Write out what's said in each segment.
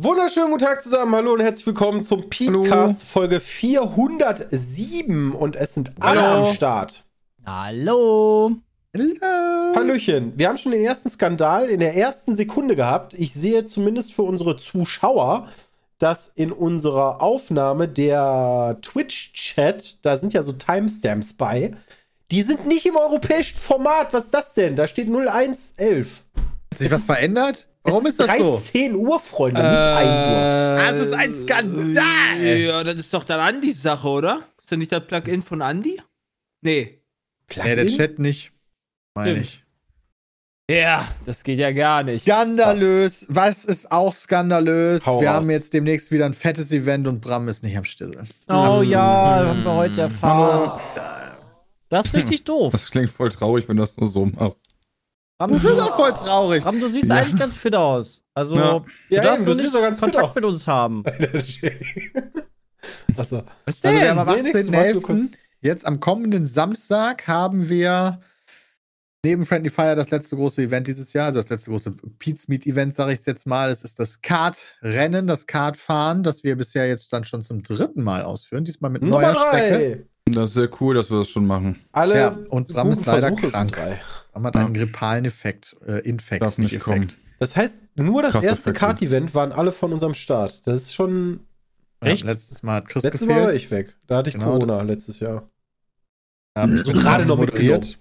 Wunderschönen guten Tag zusammen, hallo und herzlich willkommen zum Podcast Folge 407 und es sind alle Hallo. am Start. Hallo. Hallöchen, wir haben schon den ersten Skandal in der ersten Sekunde gehabt. Ich sehe zumindest für unsere Zuschauer, dass in unserer Aufnahme der Twitch-Chat, da sind ja so Timestamps bei, die sind nicht im europäischen Format. Was ist das denn? Da steht 0111. Hat sich was verändert? Warum es ist das so? 13 Uhr, Freunde, nicht 1 Uhr. Das ist ein Skandal! Ja, das ist doch dann Andys Sache, oder? Ist das nicht das Plugin von Andy? Nee. Nee, der Chat nicht. Meine ich. Ja, das geht ja gar nicht. Skandalös. Was ist auch skandalös? Hau wir raus. haben jetzt demnächst wieder ein fettes Event und Bram ist nicht am Stisseln. Oh Absolut. ja, haben wir heute erfahren. Das ist richtig doof. Das klingt voll traurig, wenn du das nur so machst. Ram, Das ist auch voll traurig. Ram, du siehst Ja. eigentlich ganz fit aus. Also, Ja. du Ja, darfst eben, nur du nicht ganz fit Kontakt mit uns haben. Achso. Was Also wir haben am Nee, nix, du warst nur kurz- 18.11. Jetzt am kommenden Samstag haben wir neben Friendly Fire das letzte große Event dieses Jahr, also das letzte große Pete's Meet Event, sage ich jetzt mal. Es ist das Kart-Rennen, das Kartfahren, das wir bisher jetzt dann schon zum dritten Mal ausführen. Diesmal mit neuer Nummer Strecke. drei. Das ist sehr cool, dass wir das schon machen. Alle Ja, und Bram ist leider Versuche sind krank. drei. Bram hat Ja. einen grippalen Effekt, äh, Infekt, Darf nicht kommen. Das heißt, nur das Krasse erste. Kart-Event waren alle von unserem Start. Das ist schon. Ja, Echt? letztes Mal hat Chris Letztes Mal war gefehlt. ich weg. Da hatte ich Genau. Corona letztes Jahr. Da hab ich So gerade noch moderiert.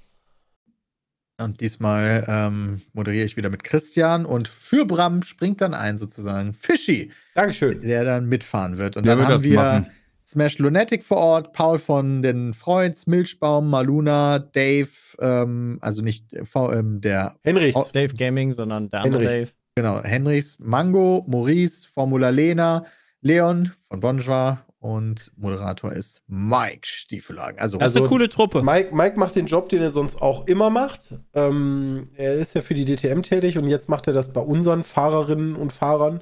Und diesmal ähm, moderiere ich wieder mit Christian und für Bram springt dann ein sozusagen Fischi, Dankeschön. der dann mitfahren wird. Und Der dann haben das wir machen. Smash Lunatic vor Ort, Paul von den Freuds, Milchbaum, Maluna, Dave, ähm, also nicht äh, V- ähm, der, Henrichs. Oh. Dave Gaming, sondern der andere Henrichs. Dave. genau, Henrichs, Mango, Maurice, Formula Lena, Leon von Bonjour und Moderator ist Mike Stiefelagen. Also, Das ist eine Also- coole Truppe. Mike, Mike macht den Job, den er sonst auch immer macht. Ähm, er ist ja für die DTM tätig und jetzt macht er das bei unseren Fahrerinnen und Fahrern.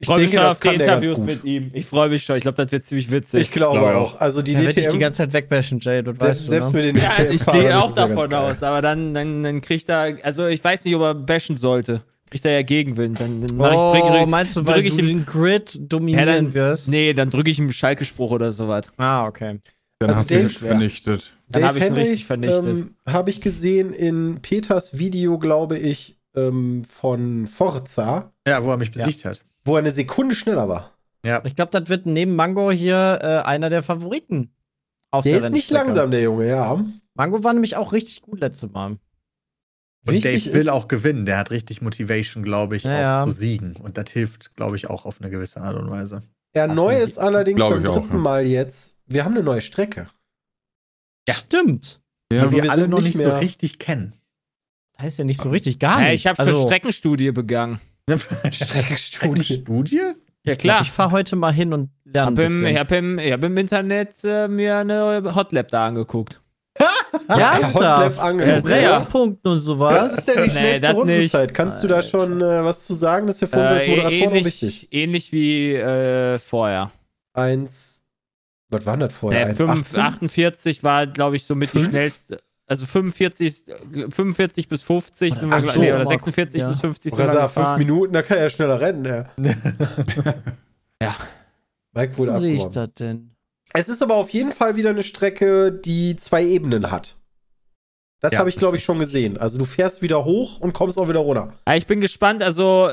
Ich freue mich schon auf die Interviews mit ihm. Ich freue mich schon. Ich glaube, das wird ziemlich witzig. Ich glaube Glaube auch. Also die Der wird dich die DTM, ganze Zeit wegbashen, Jay, du selbst, weißt selbst du, ne? mit den ja, DTM ich gehe ist auch ja davon aus, aber dann, dann, dann kriegt er, also ich weiß nicht, ob er bashen sollte. Kriegt er ja Gegenwind. Dann, dann Oh, ich, bring, meinst du, weil ich du ihm- den Grid dominieren Ja, dann- wirst? Nee, dann drücke ich ihm einen Schalke-Spruch oder sowas. Ah, okay. Dann Also hast du ihn vernichtet. Dann habe ich ihn richtig vernichtet. Ähm, habe ich gesehen in Peters Video, glaube ich, ähm, von Forza, ja, wo er mich besiegt hat. Wo er eine Sekunde schneller war. Ja, Ich glaube, das wird neben Mango hier äh, einer der Favoriten. Auf Der der, ist nicht langsam, der Junge, ja. Mango war nämlich auch richtig gut letztes Mal. Und Wichtig Dave will auch gewinnen. Der hat richtig Motivation, glaube ich, Ja, auch ja. zu siegen. Und das hilft, glaube ich, auch auf eine gewisse Art und Weise. Ja, Das neu ist- allerdings beim ich auch, dritten ja. Mal jetzt, wir haben eine neue Strecke. Stimmt. Die Also wir, wir alle noch nicht nicht so mehr- richtig kennen. Heißt ja nicht so richtig gar Hey, nicht. ich habe also, Streckenstudie begangen. Streckenstudie. Studie? Ja, ich glaub, klar. Ich fahre heute mal hin und lerne ein Hab im, ich habe im, ich hab im Internet äh, mir eine Hotlap da angeguckt. ja, Hotlap ernsthaft. angeguckt. Bremspunkten und Was sowas. ist denn die Nee, schnellste das Rundenzeit? Kannst du da schon äh, was zu sagen? Das ist ja für uns als Äh, Moderatoren noch ähnlich, wichtig. ähnlich wie äh, vorher. Eins, was war denn das vorher? Der 5, 1,18? 48 war, glaube ich, somit die Fünf? schnellste. Also 45, 45 bis 50 sind wir, Ach gl- so, nee, oder aber- 46 ja. bis 50 Ich sind wir gefahren. Minuten, da kann er ja schneller rennen. Ja. Ja. Mike wurde Wo sehe ich das denn? Es ist aber auf jeden Fall wieder eine Strecke, die zwei Ebenen hat. Das Ja. habe ich, glaube ich, schon gesehen. Also du fährst wieder hoch und kommst auch wieder runter. Ja, ich bin gespannt. Also,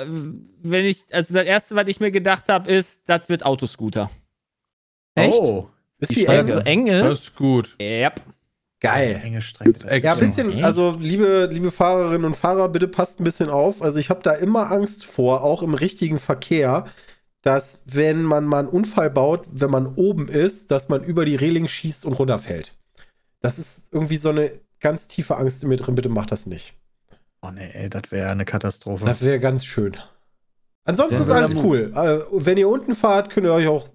wenn ich, also das erste, was ich mir gedacht habe, ist, das wird Autoscooter. Echt? Oh, Ist Die die eng? das so eng Das ist? ist gut. Yep. Geil. enge Strecke. Ja, ein bisschen, also liebe, liebe Fahrerinnen und Fahrer, bitte passt ein bisschen auf. Also ich habe da immer Angst vor, auch im richtigen Verkehr, dass wenn man mal einen Unfall baut, wenn man oben ist, dass man über die Reling schießt und runterfällt. Das ist irgendwie so eine ganz tiefe Angst in mir drin. Bitte macht das nicht. Oh nee, ey, das wäre eine Katastrophe. Das wäre ganz schön. Ansonsten Der ist alles cool. Äh, wenn ihr unten fahrt, könnt ihr euch auch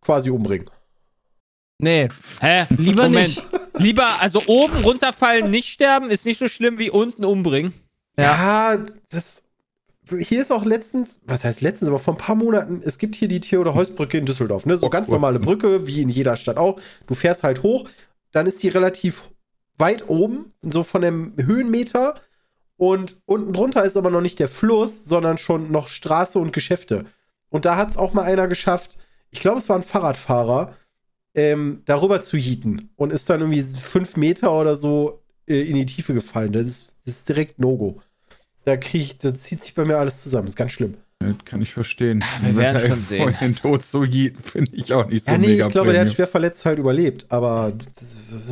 quasi umbringen. Nee, Hä? Lieber Moment. nicht. Lieber, also oben runterfallen, nicht sterben, ist nicht so schlimm wie unten umbringen. Ja, das. Hier ist auch letztens, was heißt letztens, aber vor ein paar Monaten, es gibt hier die Theodor-Heuss-Brücke in Düsseldorf, ne? So Oh, ganz kurz. normale Brücke, wie in jeder Stadt auch. Du fährst halt hoch, dann ist die relativ weit oben, so von dem Höhenmeter. Und unten drunter ist aber noch nicht der Fluss, sondern schon noch Straße und Geschäfte. Und da hat es auch mal einer geschafft, ich glaube, es war ein Fahrradfahrer, ähm, darüber zu jieten und ist dann irgendwie fünf Meter oder so äh, in die Tiefe gefallen. Das ist, das ist direkt No-Go. Da krieg ich, da zieht sich bei mir alles zusammen. Das ist ganz schlimm. Das kann ich verstehen. wir werden er schon sehen. Vor den Tod so finde ich auch nicht so ja, nee, mega ich glaube, der hat schwer verletzt halt überlebt. Aber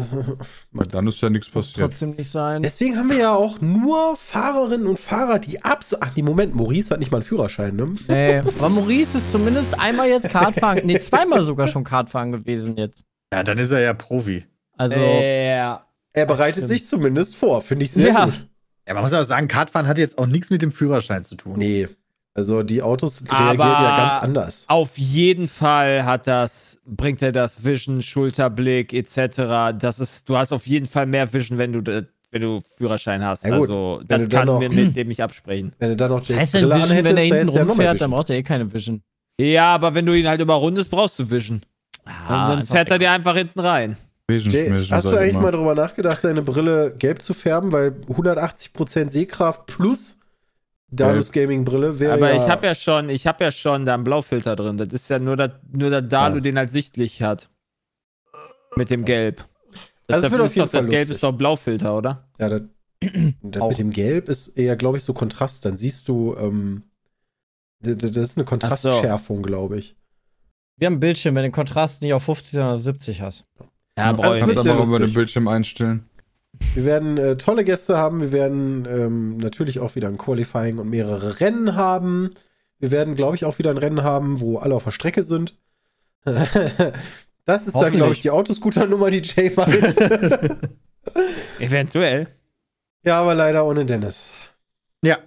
Dann ist ja nichts muss passiert. trotzdem nicht sein. deswegen haben wir ja auch nur Fahrerinnen und Fahrer, die absolut. Ach, nee, Moment, Maurice hat nicht mal einen Führerschein, ne? Nee, aber Maurice ist zumindest einmal jetzt Kartfahren, nee, zweimal sogar schon Kartfahren gewesen jetzt. Ja, dann ist er ja Profi. Also, Ja. Er bereitet sich zumindest vor, finde ich sehr Ja. gut. Ja, man muss aber sagen, Kartfahren hat jetzt auch nichts mit dem Führerschein zu tun. Nee. Also die Autos Aber- reagieren ja ganz anders. Auf jeden Fall hat das, bringt er das Vision, Schulterblick etc. Das ist, du hast auf jeden Fall mehr Vision, wenn du, wenn du Führerschein hast. Ja also, wenn das kann noch- mir mit dem nicht absprechen. Wenn du dann noch Jason heißt Brille Vision, wenn er anhättest, hinten ja rumfährt, dann braucht er eh keine Vision. Ja, aber wenn du ihn halt überrundest, brauchst du Vision. Ah, Und dann fährt er dir einfach hinten rein. Vision Jay, Vision, hast du eigentlich mal drüber nachgedacht, deine Brille gelb zu färben, weil 180% Sehkraft plus Dalus Gaming Brille wäre aber ja, ich habe ja schon, ich habe ja schon da einen Blaufilter drin. Das ist ja nur, das, nur der Dalu, Ja. den halt sichtlich hat. Mit dem Gelb. Also es wird auf ist jeden doch, das Fall Gelb lustig. ist doch ein Blaufilter, oder? ja, das, das mit dem Gelb ist eher, glaube ich, so Kontrast. Dann siehst du, ähm, das das ist eine Kontrastschärfung, glaube ich. Wir haben einen Bildschirm, wenn du den Kontrast nicht auf 50 oder 70 hast. Ja, Das brauche ich nicht. Aber über den Bildschirm einstellen. Wir werden äh, tolle Gäste haben. Wir werden ähm, natürlich auch wieder ein Qualifying und mehrere Rennen haben. Wir werden, glaube ich, auch wieder ein Rennen haben, wo alle auf der Strecke sind. das ist dann, glaube ich, die Autoscooter-Nummer, die Jay macht. Eventuell. ja, aber leider ohne Dennis. Ja.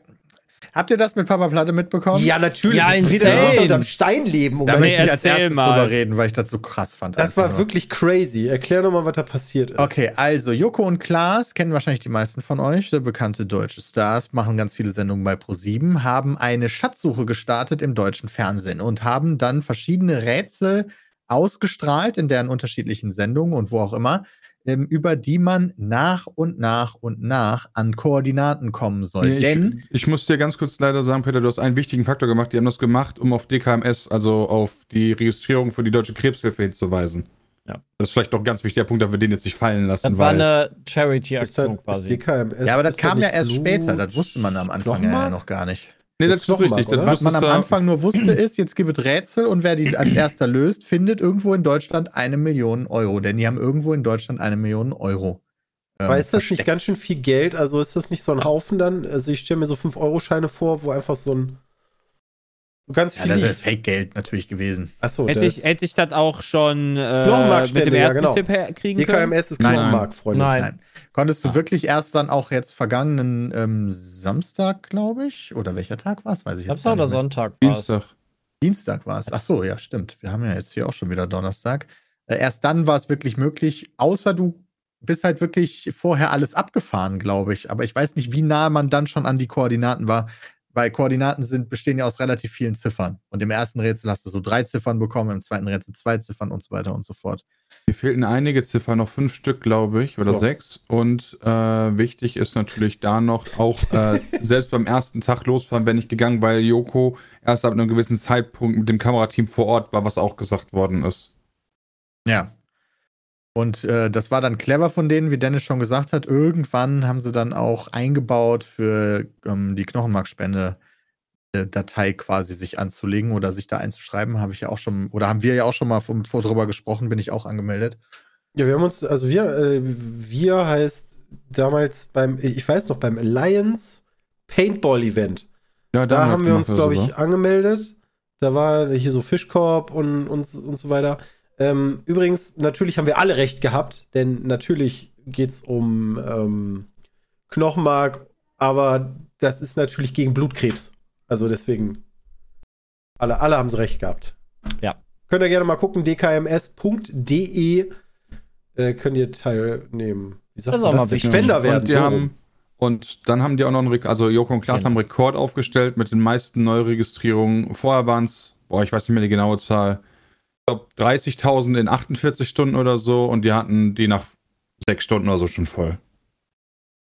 Habt ihr das mit Papa Platte mitbekommen? Ja, natürlich. Ja, Ich insane. doch unterm Stein leben. Um Da möchte ich als erstes mal. drüber reden, weil ich das so krass fand. das war nur. wirklich crazy. Erklär doch mal, was da passiert ist. Okay, also Joko und Klaas kennen wahrscheinlich die meisten von euch, der bekannte deutsche Stars, machen ganz viele Sendungen bei ProSieben, haben eine Schatzsuche gestartet im deutschen Fernsehen und haben dann verschiedene Rätsel ausgestrahlt in deren unterschiedlichen Sendungen und wo auch immer, ähm, über die man nach und nach und nach an Koordinaten kommen soll. Nee, Denn ich, ich muss dir ganz kurz leider sagen, Peter, du hast einen wichtigen Faktor gemacht. Die haben das gemacht, um auf DKMS, also auf die Registrierung für die Deutsche Krebshilfe hinzuweisen. Ja. Das ist vielleicht doch ein ganz wichtiger Punkt, dass wir den jetzt nicht fallen lassen. Das war weil eine Charity-Aktion quasi. DKMS, ja, aber das kam ja erst Blut- später, das wusste man am Anfang ja noch gar nicht. Nee, das das, ist richtig. Oder? Was man am Anfang nur wusste, ist, jetzt gibt es Rätsel und wer die als erster löst, findet irgendwo in Deutschland eine Million Euro. Denn die haben irgendwo in Deutschland eine Million Euro. ähm, Aber ist das nicht versteckt. ganz schön viel Geld? Also ist das nicht so ein Haufen dann? Also ich stelle mir so 5-Euro-Scheine vor, wo einfach so ein so ganz Ja, viel das ist. Fake-Geld natürlich gewesen. Achso, Hätte ich, hätte ich das auch schon äh, mit dem ja, ersten genau. Tipp her- kriegen können? DKMS ist. Knochenmark, Freunde. Nein. Nein. Konntest du wirklich erst dann auch jetzt vergangenen ähm, Samstag, glaube ich? Oder welcher Tag war es? Weiß ich Samstag oder. Sonntag war es. Dienstag. Dienstag war es. Ach so, ja, stimmt. Wir haben ja jetzt hier auch schon wieder Donnerstag. Äh, erst dann war es wirklich möglich, außer du bist halt wirklich vorher alles abgefahren, glaube ich. Aber ich weiß nicht, wie nah man dann schon an die Koordinaten war. Weil Koordinaten sind, bestehen ja aus relativ vielen Ziffern. Und im ersten Rätsel hast du so drei Ziffern bekommen, im zweiten Rätsel zwei Ziffern und so weiter und so fort. Mir fehlten einige Ziffern, noch fünf Stück, glaube ich, oder So. sechs. Und äh, wichtig ist natürlich da noch auch äh, selbst beim ersten Tag losfahren, wenn ich gegangen, weil Joko erst ab einem gewissen Zeitpunkt mit dem Kamerateam vor Ort war, was auch gesagt worden ist. Ja. Und äh, das war dann clever von denen, wie Dennis schon gesagt hat. Irgendwann haben sie dann auch eingebaut, für ähm, die Knochenmarkspende äh, Datei quasi sich anzulegen oder sich da einzuschreiben. Habe ich ja auch schon, oder haben wir ja auch schon mal vom, vor drüber gesprochen, bin ich auch angemeldet. Ja, wir haben uns, also wir, äh, wir heißt damals beim, ich weiß noch, beim Alliance Paintball Event. Ja, Da haben wir uns, glaube ich, angemeldet. Da war hier so Fischkorb und, und, und so weiter. Ähm, übrigens, natürlich haben wir alle recht gehabt, denn natürlich geht es um ähm, Knochenmark, aber das ist natürlich gegen Blutkrebs. Also deswegen, alle, alle haben sie recht gehabt. Ja. Könnt ihr gerne mal gucken, dkms.de äh, könnt ihr teilnehmen. Wie sagt Das ist man auch das? mal. Spender werden. Und, die so haben, und dann haben die auch noch einen, Rek- also Joko und Klaas haben einen Rekord aufgestellt mit den meisten Neuregistrierungen. Vorher waren es, boah, ich weiß nicht mehr die genaue Zahl, glaube 30.000 in 48 Stunden oder so und die hatten die nach sechs Stunden oder so schon voll.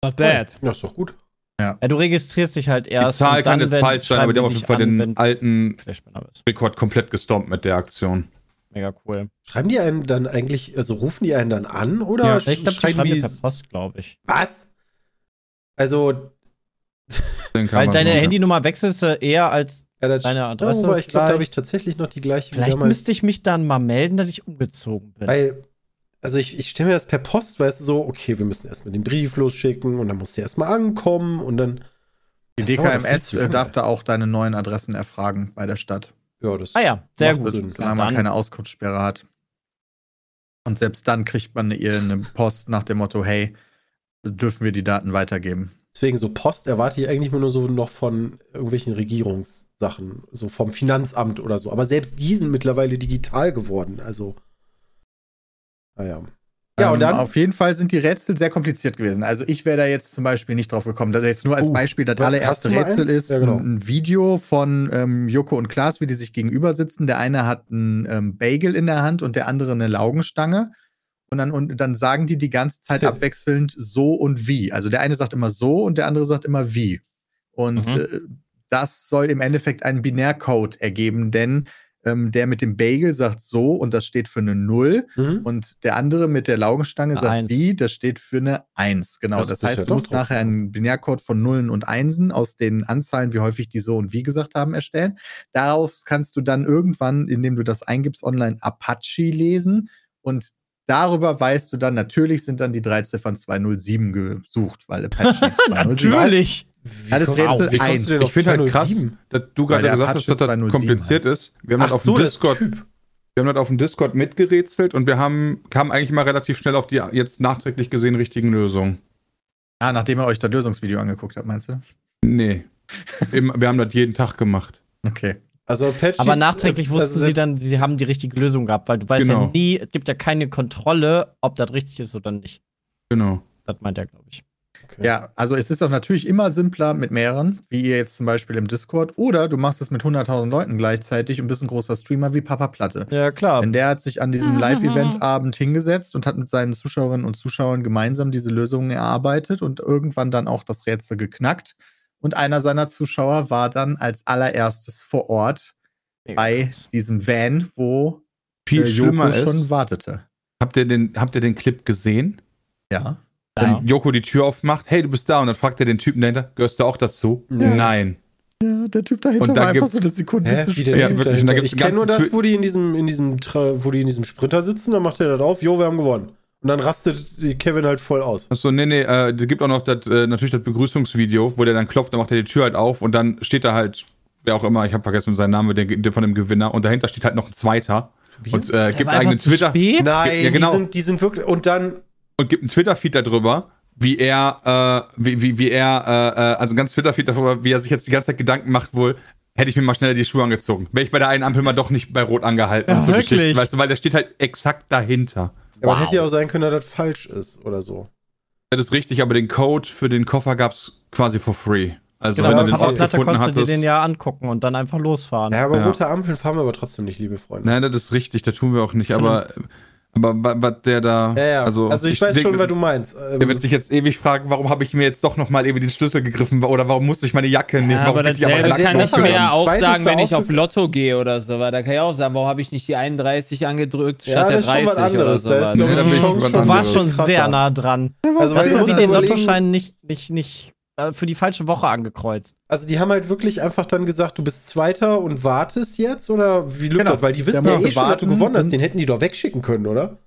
Not bad. Ja, ist doch gut. Ja, du registrierst dich halt Die erst. Zahl und kann dann, jetzt falsch sein, aber die haben auf jeden Fall an, den alten. Rekord komplett gestompt mit der Aktion. Mega cool. Schreiben die einen dann eigentlich, also rufen die einen dann an oder Ja, ich glaube, die schreiben die. per Post, glaube ich. Was? Also, Weil deine Handynummer wechselst du eher als. Ja, das Deine Adresse Ja, wobei, ich glaube, da habe ich tatsächlich noch die gleiche Vielleicht damals. müsste ich mich dann mal melden, dass ich umgezogen bin. Weil, also ich, ich stelle mir das per Post, weißt du, so, okay, wir müssen erstmal den Brief losschicken und dann muss der erstmal ankommen und dann. Die dauert DKMS darf da auch deine neuen Adressen erfragen bei der Stadt. Ja, das ah ja, sehr gut. Sinn. Solange Ja, man keine Auskunftssperre hat. Und selbst dann kriegt man eine, eine Post nach dem Motto, hey, dürfen wir die Daten weitergeben. Deswegen so Post erwarte ich eigentlich nur so noch von irgendwelchen Regierungssachen, so vom Finanzamt oder so. Aber selbst die sind mittlerweile digital geworden. Also, naja. Ja, und Ähm, dann. Auf jeden Fall sind die Rätsel sehr kompliziert gewesen. Also ich wäre da jetzt zum Beispiel nicht drauf gekommen. Das jetzt nur als Oh, Beispiel, das allererste Rätsel ist Ja, genau. ein, ein Video von ähm, Joko und Klaas, wie die sich gegenüber sitzen. Der eine hat einen ähm, Bagel in der Hand und der andere eine Laugenstange. Und dann, und dann sagen die die ganze Zeit abwechselnd so und wie. Also der eine sagt immer so und der andere sagt immer wie. Und Mhm. äh, das soll im Endeffekt einen Binärcode ergeben, denn ähm, der mit dem Bagel sagt so und das steht für eine Null. Mhm. Und der andere mit der Laugenstange Eine sagt Eins. wie, das steht für eine 1. Genau. Das Das, bist ja heißt, du musst nachher einen Binärcode von Nullen und Einsen aus den Anzahlen, wie häufig die so und wie gesagt haben, erstellen. Daraus kannst du dann irgendwann, indem du das eingibst, online Apache lesen und darüber weißt du dann, natürlich sind dann die drei Ziffern 207 gesucht, weil Apache 207 Natürlich. Ja, das kommst- Rätsel wie kommst eins. du denn Ich auf finde halt krass, 207? dass du gerade der gesagt Apache hast, dass das 207 kompliziert heißt. ist. Wir haben halt Ach auf so, dem das ist Discord, wir haben halt auf dem Discord mitgerätselt und wir haben, kamen eigentlich mal relativ schnell auf die jetzt nachträglich gesehen richtigen Lösungen. Ah, nachdem ihr euch das Lösungsvideo angeguckt habt, meinst du? Nee. Im, wir haben das jeden Tag gemacht. Okay. Also Apache. Aber nachträglich wussten also, sie dann, sie haben die richtige Lösung gehabt, weil du weißt ja Genau. nie, es gibt ja keine Kontrolle, ob das richtig ist oder nicht. Genau. Das meint er, glaube ich. Okay. Ja, also es ist auch natürlich immer simpler mit mehreren, wie ihr jetzt zum Beispiel im Discord, oder du machst es mit 100.000 Leuten gleichzeitig und bist ein großer Streamer wie Papa Platte. Ja, klar. Denn der hat sich an diesem Live-Event-Abend hingesetzt und hat mit seinen Zuschauerinnen und Zuschauern gemeinsam diese Lösungen erarbeitet und irgendwann dann auch das Rätsel geknackt. Und einer seiner Zuschauer war dann als allererstes vor Ort bei diesem Van, wo Viel äh, schlimmer Joko schon wartete. habt ihr, den, habt ihr den Clip gesehen? Ja. Wenn Joko die Tür aufmacht, hey, du bist da, und dann fragt er den Typen dahinter, gehörst du auch dazu? Ja. Nein. Ja, der Typ dahinter Und da war einfach so eine Sekunde Hä, zu spät. Ja, wirklich, da ich kenne nur das, wo die in diesem, in diesem, Tra- wo die in diesem Sprinter sitzen, dann macht er das auf, jo, wir haben gewonnen. Und dann rastet Kevin halt voll aus. Achso, nee, nee, äh, es gibt auch noch das, äh, natürlich das Begrüßungsvideo, wo der dann klopft, dann macht er die Tür halt auf und dann steht da halt, wer auch immer, ich habe vergessen seinen Namen, der, der von dem Gewinner und dahinter steht halt noch ein zweiter und äh, gibt einen eigenen Twitter spät? Nein, Ja, genau. die, sind, die sind wirklich. Und dann. und gibt einen Twitter-Feed darüber, wie er, äh, wie, wie, wie er, äh, äh, also ein ganz Twitter-Feed darüber, wie er sich jetzt die ganze Zeit Gedanken macht, wohl, hätte ich mir mal schneller die Schuhe angezogen. Wäre ich bei der einen Ampel mal doch nicht bei Rot angehalten. Ja, und so wirklich? Weißt du, weil der steht halt exakt dahinter. Ja, aber hätte ja auch sein können, dass das falsch ist oder so. Das ist richtig, aber den Code für den Koffer gab's quasi for free. Also Genau, wenn du den Ort Platte gefunden konntest du dir hattest. den ja angucken und dann einfach losfahren. Ja, aber Ja. rote Ampeln fahren wir aber trotzdem nicht, liebe Freunde. Nein, das ist richtig, das tun wir auch nicht, aber, aber wa- was der da. Ja, ja. Also, Also, ich, weiß denk- schon, was du meinst. Ähm, Der wird sich jetzt ewig fragen, warum habe ich mir jetzt doch nochmal irgendwie den Schlüssel gegriffen oder warum musste ich meine Jacke nehmen? Ja, aber Also nackt kann ich mir ja auch sagen, wenn ich auf Lotto gehe oder so. Weil da kann ich auch sagen, warum habe ich nicht die 31 angedrückt Ja, statt der das ist schon 30 was oder so. Da ist, Nee, ich, da ich warst schon sehr nah dran. Also, Hast weißt du was den Lottoschein nicht, nicht, nicht für die falsche Woche angekreuzt? Also die haben halt wirklich einfach dann gesagt, du bist Zweiter und wartest jetzt? Oder wie läuft Genau. das? Weil die wissen ja eh schon, dass du gewonnen hast. und- Den hätten die doch wegschicken können, oder?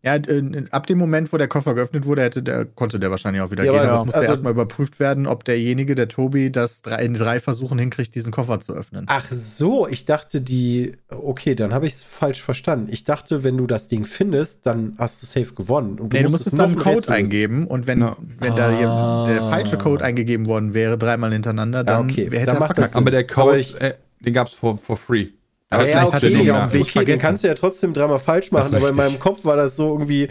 Ja, äh, ab dem Moment, wo der Koffer geöffnet wurde, hätte der, konnte der wahrscheinlich auch wieder Ja, gehen. aber Aber ja, es musste also- erstmal überprüft werden, ob derjenige, der Tobi, das drei, in drei Versuchen hinkriegt, diesen Koffer zu öffnen. Ach so, ich dachte die, okay, dann habe ich es falsch verstanden. Ich dachte, wenn du das Ding findest, dann hast du safe gewonnen. Und nee, du musstest dann einen Code Rätsel eingeben und wenn, Ja. wenn da Ah. hier der falsche Code eingegeben worden wäre, dreimal hintereinander, dann okay. hätte Dann er verkackt. Aber der Aber Code, ich- äh, den gab's for, for free. Aber ja, vielleicht hat er okay, den ja, ja okay, den kannst du ja trotzdem dreimal falsch machen, aber in meinem Kopf war das so irgendwie,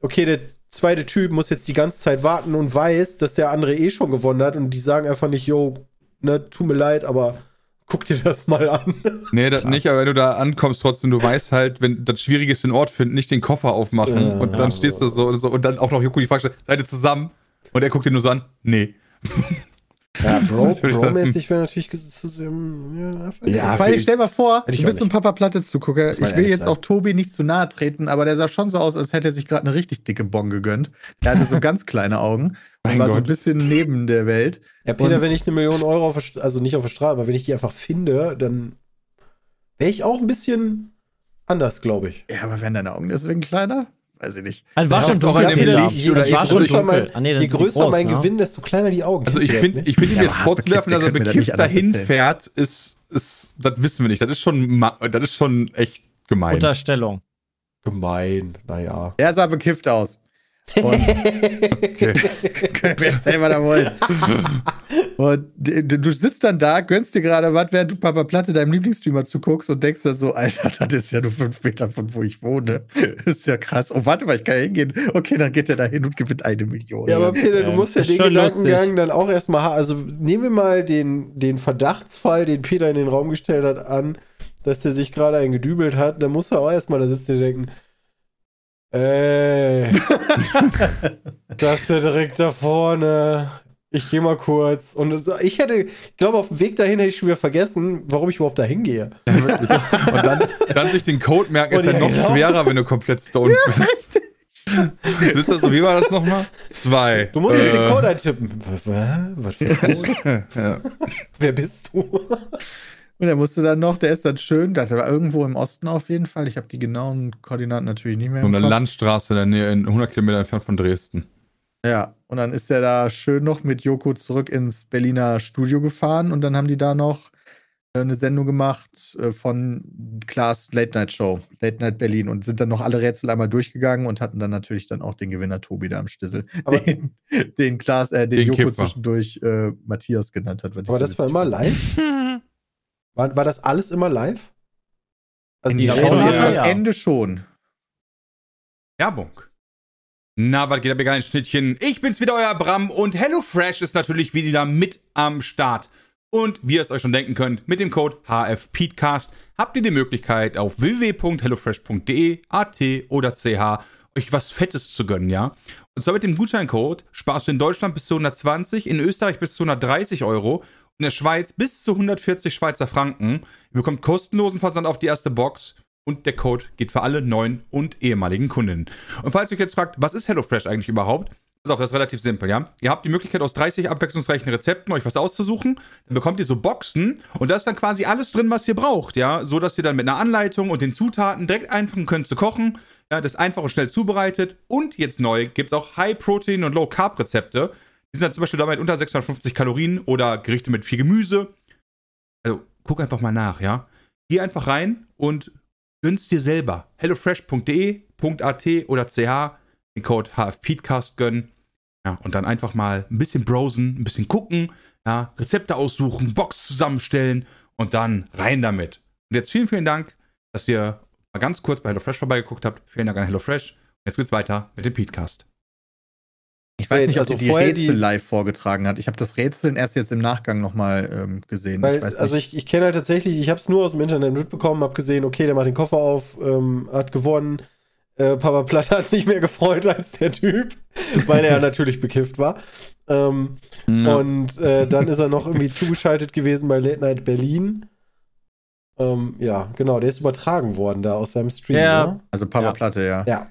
okay, der zweite Typ muss jetzt die ganze Zeit warten und weiß, dass der andere eh schon gewonnen hat und die sagen einfach nicht, yo, ne, tut mir leid, aber guck dir das mal an. Nee, das nicht, aber wenn du da ankommst, trotzdem, du weißt halt, wenn das Schwierige ist, den Ort finden, nicht den Koffer aufmachen Ja, und dann ja. stehst du so und so und dann auch noch Joko die Frage stellt, seid ihr zusammen? Und er guckt dir nur so an, nee. Ja, Bro, ich. Bro-mäßig wäre natürlich zu sehr, ja, einfach- Ja, Weil, stell mal vor, ich du bist so ein. Papa Platte-Zugucker. Muss man Ich will jetzt sagen. auch Tobi nicht zu nahe treten, aber der sah schon so aus, als hätte er sich gerade eine richtig dicke Bon gegönnt. Der hatte so ganz kleine Augen und Mein war so ein Gott. bisschen neben der Welt. Ja, Peter, Und- wenn ich eine Million Euro auf also nicht auf der Straße, aber wenn ich die einfach finde, dann wäre ich auch ein bisschen anders, glaube ich. Ja, aber werden deine Augen deswegen kleiner? Weiß ich nicht. Also war schon auch in dem. Licht oder Das war schon größer dunkel. mein, Ah, nee, je größer groß, mein ne? Gewinn, desto kleiner die Augen. Also ich finde, nicht? ich finde Ja, jetzt vorzuwerfen, dass er das bekifft dahin fährt, ist, ist, das wissen wir nicht. Das ist schon, das ist schon echt gemein. Unterstellung. Gemein, naja. Er sah bekifft aus. Und Okay. könnt mir erzählen, was er wollt. Und du sitzt dann da, gönnst dir gerade was, während du Papa Platte deinem Lieblingsstreamer zuguckst und denkst dann so, Alter, das ist ja nur fünf Meter von wo ich wohne. ist ja krass. Oh, warte mal, ich kann ja hingehen. Okay, dann geht er da hin und gewinnt eine Million. Ja, aber Peter, du Ja, musst ja den Gedankengang lustig. dann auch erstmal haben. Also nehmen wir mal den, den Verdachtsfall, den Peter in den Raum gestellt hat, an, dass der sich gerade einen gedübelt hat. Dann muss er auch erstmal da sitzen und denken, ey, das ist ja direkt da vorne. Ich gehe mal kurz. Und so, ich hätte, ich glaube, auf dem Weg dahin hätte ich schon wieder vergessen, warum ich überhaupt dahin gehe. Und dann, dann sich den Code merken, ist ja noch genau. schwerer, wenn du komplett stoned bist. Wisst ihr so, wie war das nochmal? Zwei. Du musst jetzt den Äh, Code eintippen. Was, was für Code? Ja. Wer bist du? Und er musste dann noch, der ist dann schön, das war irgendwo im Osten auf jeden Fall. Ich habe die genauen Koordinaten natürlich nicht mehr. So im eine Kopf. Landstraße in der Nähe, in 100 Kilometer entfernt von Dresden. Ja, und dann ist er da schön noch mit Joko zurück ins Berliner Studio gefahren und dann haben die da noch äh, eine Sendung gemacht äh, von Klaas Late Night Show, Late Night Berlin und sind dann noch alle Rätsel einmal durchgegangen und hatten dann natürlich dann auch den Gewinner Tobi da am Stissel, Aber- den, den Klaas, äh, den, Den Joko Kiffer. zwischendurch äh, Matthias genannt hat. Aber das war immer live? War, war das alles immer live? Also die die Show, Rätsel- ja. Ende schon. Werbung. Na, was geht ab, ihr geilen Schnittchen? Ich bin's wieder, euer Bram und HelloFresh ist natürlich wieder mit am Start. Und wie ihr es euch schon denken könnt, mit dem Code HFPeatcast habt ihr die Möglichkeit auf www.hellofresh.de, AT oder CH euch was Fettes zu gönnen, ja? Und zwar mit dem Gutscheincode sparst du in Deutschland bis zu 120, in Österreich bis zu 130 Euro, in der Schweiz bis zu 140 Schweizer Franken. Ihr bekommt kostenlosen Versand auf die erste Box und der Code geht für alle neuen und ehemaligen Kundinnen. Und falls ihr euch jetzt fragt, was ist HelloFresh eigentlich überhaupt? Pass auf, das ist relativ simpel, ja? Ihr habt die Möglichkeit, aus 30 abwechslungsreichen Rezepten euch was auszusuchen. Dann bekommt ihr so Boxen und da ist dann quasi alles drin, was ihr braucht, ja? So, dass ihr dann mit einer Anleitung und den Zutaten direkt anfangen könnt zu kochen. Ja, das ist einfach und schnell zubereitet. Und jetzt neu gibt es auch High-Protein- und Low-Carb-Rezepte. Die sind dann zum Beispiel damit unter 650 Kalorien oder Gerichte mit viel Gemüse. Also, guck einfach mal nach, ja? Geh einfach rein und gönn's dir selber. hellofresh.de.at oder ch den Code HFPeatcast gönnen. Ja, und dann einfach mal ein bisschen browsen, ein bisschen gucken, ja, Rezepte aussuchen, Box zusammenstellen und dann rein damit. Und jetzt vielen, vielen Dank, dass ihr mal ganz kurz bei HelloFresh vorbeigeguckt habt. Vielen Dank an HelloFresh. Jetzt geht's weiter mit dem Peatcast. Ich weiß Wait, nicht, ob also die die vorher Rätsel die- live vorgetragen hat. Ich habe das Rätseln erst jetzt im Nachgang nochmal ähm, gesehen. Weil, ich weiß also ich, ich kenne halt tatsächlich, ich habe es nur aus dem Internet mitbekommen, habe gesehen, okay, der macht den Koffer auf, ähm, hat gewonnen. Äh, Papa Platte hat sich mehr gefreut als der Typ, weil er natürlich bekifft war. Ähm, Und äh, dann ist er noch irgendwie zugeschaltet gewesen bei Late Night Berlin. Ähm, ja, genau, der ist übertragen worden da aus seinem Stream. Ja. oder? Also Papa Ja. Platte, ja. Ja.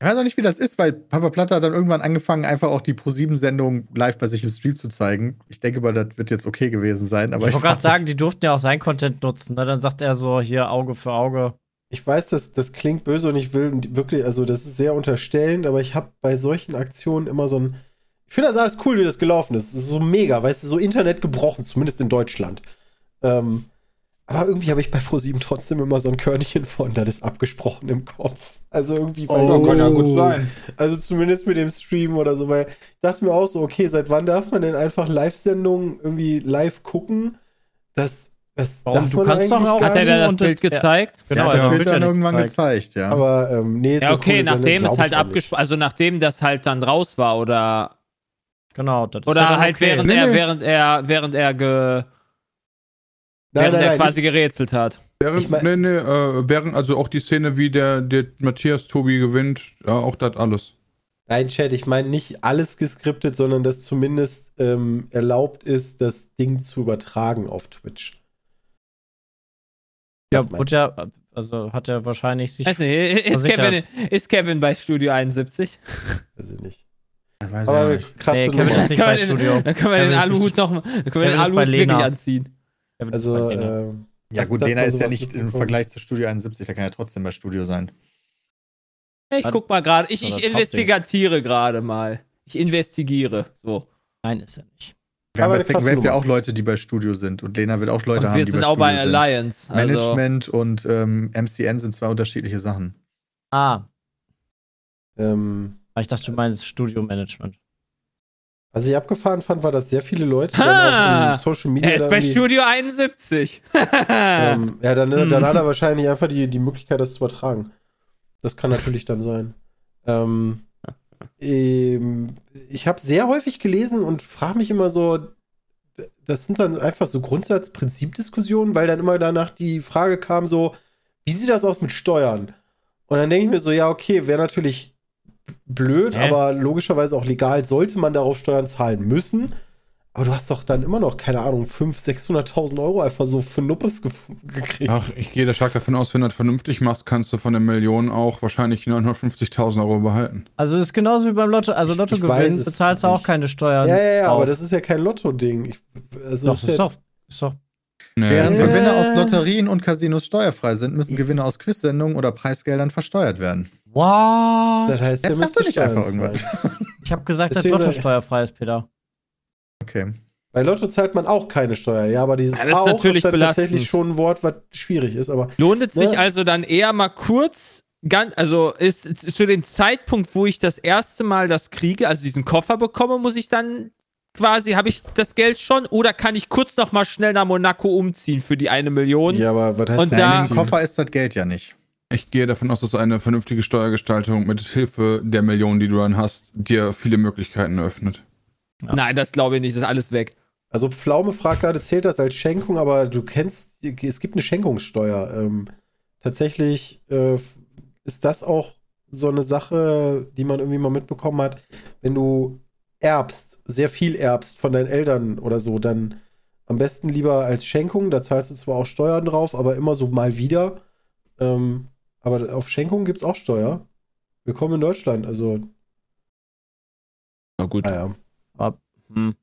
Ich weiß auch nicht, wie das ist, weil Papa Platte hat dann irgendwann angefangen, einfach auch die Pro-7-Sendung live bei sich im Stream zu zeigen. Ich denke mal, das wird jetzt okay gewesen sein. Aber ich wollte gerade sagen, die durften ja auch sein Content nutzen. Ne? Dann sagt er so, hier Auge für Auge. Ich weiß, das, das klingt böse und ich will wirklich, also das ist sehr unterstellend, aber ich habe bei solchen Aktionen immer so ein. Ich finde das alles cool, wie das gelaufen ist. Das ist so mega, weißt du, so Internet gebrochen, zumindest in Deutschland. Ähm, aber irgendwie habe ich bei ProSieben trotzdem immer so ein Körnchen von, das ist abgesprochen im Kopf. Also irgendwie, weiß Oh. ich kann ja gut sein. Also zumindest mit dem Stream oder so, weil ich dachte mir auch so, okay, seit wann darf man denn einfach Live-Sendungen irgendwie live gucken? Das Das Warum? darf Du man kannst doch auch- Hat er da das Bild das- gezeigt? Der Genau, also das wird Bild ja dann nicht irgendwann gezeigt. gezeigt, ja. Aber ähm, nee, ist Ja, okay, Sendung, nachdem es halt abgesprochen, also nachdem das halt dann raus war oder Genau. Das oder ja halt okay. während Nee, er nee. während er während er ge, Nein, während nein, er nein, quasi gerätselt hat. Während, Ich mein- nee, nee, äh, während, also auch die Szene, wie der, der Matthias Tobi gewinnt, ja, auch das alles. Nein, Chat, ich meine nicht alles geskriptet, sondern dass zumindest ähm, erlaubt ist, das Ding zu übertragen auf Twitch. Ja, wurde ja, also hat er wahrscheinlich sich. Weiß nicht, ist. Kevin, ist Kevin bei Studio 71? ich, weiß ich nicht. Ich weiß Aber ja nicht. krasse Nee, Kevin Nummer. ist nicht bei Studio. Dann können wir Kevin den Aluhut noch, dann können wir den ist bei Aluhut wirklich Lena. anziehen. Also, bei ähm, Ja, gut, Lena ist ja nicht im. Vergleich zu Studio 71, der kann ja trotzdem bei Studio sein. Ich guck mal gerade, ich, ich investigatiere gerade mal. Ich investigiere. So. Nein, ist er nicht. Wir haben Aber bei Second Wave ja auch Leute, die bei Studio sind. Und Lena wird auch Leute Und haben, wir die sind bei auch Studio bei sind. Alliance. Also, Management und ähm, MCN sind zwei unterschiedliche Sachen. Ah, Ähm, ich dachte, du meinst Studio-Management. Was ich abgefahren fand, war, dass sehr viele Leute Ha! dann im Social Media. er ist bei Studio 71. Ähm, ja, dann, Hm. dann hat er wahrscheinlich einfach die, die Möglichkeit, das zu übertragen. Das kann natürlich dann sein. Ähm, ähm, ich habe sehr häufig gelesen und frage mich immer so, das sind dann einfach so Grundsatz-Prinzipdiskussionen, weil dann immer danach die Frage kam so, wie sieht das aus mit Steuern? Und dann denke ich mir so, ja, okay, wäre natürlich blöd, Hä? aber logischerweise auch legal, sollte man darauf Steuern zahlen müssen. Aber du hast doch dann immer noch, keine Ahnung, 500.000, 600.000 Euro einfach so für Nuppes ge gekriegt. Ach, ich gehe da stark davon aus, wenn du das vernünftig machst, kannst du von der Million auch wahrscheinlich 950.000 Euro behalten. Also ist genauso wie beim Lotto. Also Lottogewinn bezahlst du auch keine Steuern. ja, ja, ja, drauf. aber das ist ja kein Lotto-Ding. Also doch, ist das ist ja, doch, ist doch. Nee, Während Äh. Gewinne aus Lotterien und Casinos steuerfrei sind, müssen Gewinne aus Quizsendungen oder Preisgeldern versteuert werden. What? das heißt, der Jetzt sagst du nicht einfach irgendwas. Ich habe gesagt, dass Lotto steuerfrei ist, Peter. Okay. Bei Lotto zahlt man auch keine Steuer, ja, aber dieses Ja, das ist auch natürlich ist dann belastend. tatsächlich schon ein Wort, was schwierig ist, aber Lohnt es sich Ne? also dann eher mal kurz, ganz, also ist zu dem Zeitpunkt, wo ich das erste Mal das kriege, also diesen Koffer bekomme, muss ich dann quasi, habe ich das Geld schon oder kann ich kurz noch mal schnell nach Monaco umziehen für die eine Million? ja, aber was heißt Und denn da- Koffer ist das Geld ja nicht. Ich gehe davon aus, dass eine vernünftige Steuergestaltung mit Hilfe der Millionen, die du dann hast, dir viele Möglichkeiten eröffnet. Ja. Nein, das glaube ich nicht, das ist alles weg. Also Pflaume fragt gerade, zählt das als Schenkung, aber du kennst, es gibt eine Schenkungssteuer. Ähm, tatsächlich äh, ist das auch so eine Sache, die man irgendwie mal mitbekommen hat. Wenn du erbst, sehr viel erbst von deinen Eltern oder so, dann am besten lieber als Schenkung. Da zahlst du zwar auch Steuern drauf, aber immer so mal wieder. Ähm, aber auf Schenkung gibt es auch Steuer. Willkommen in Deutschland. Also, Na gut. naja. Hm.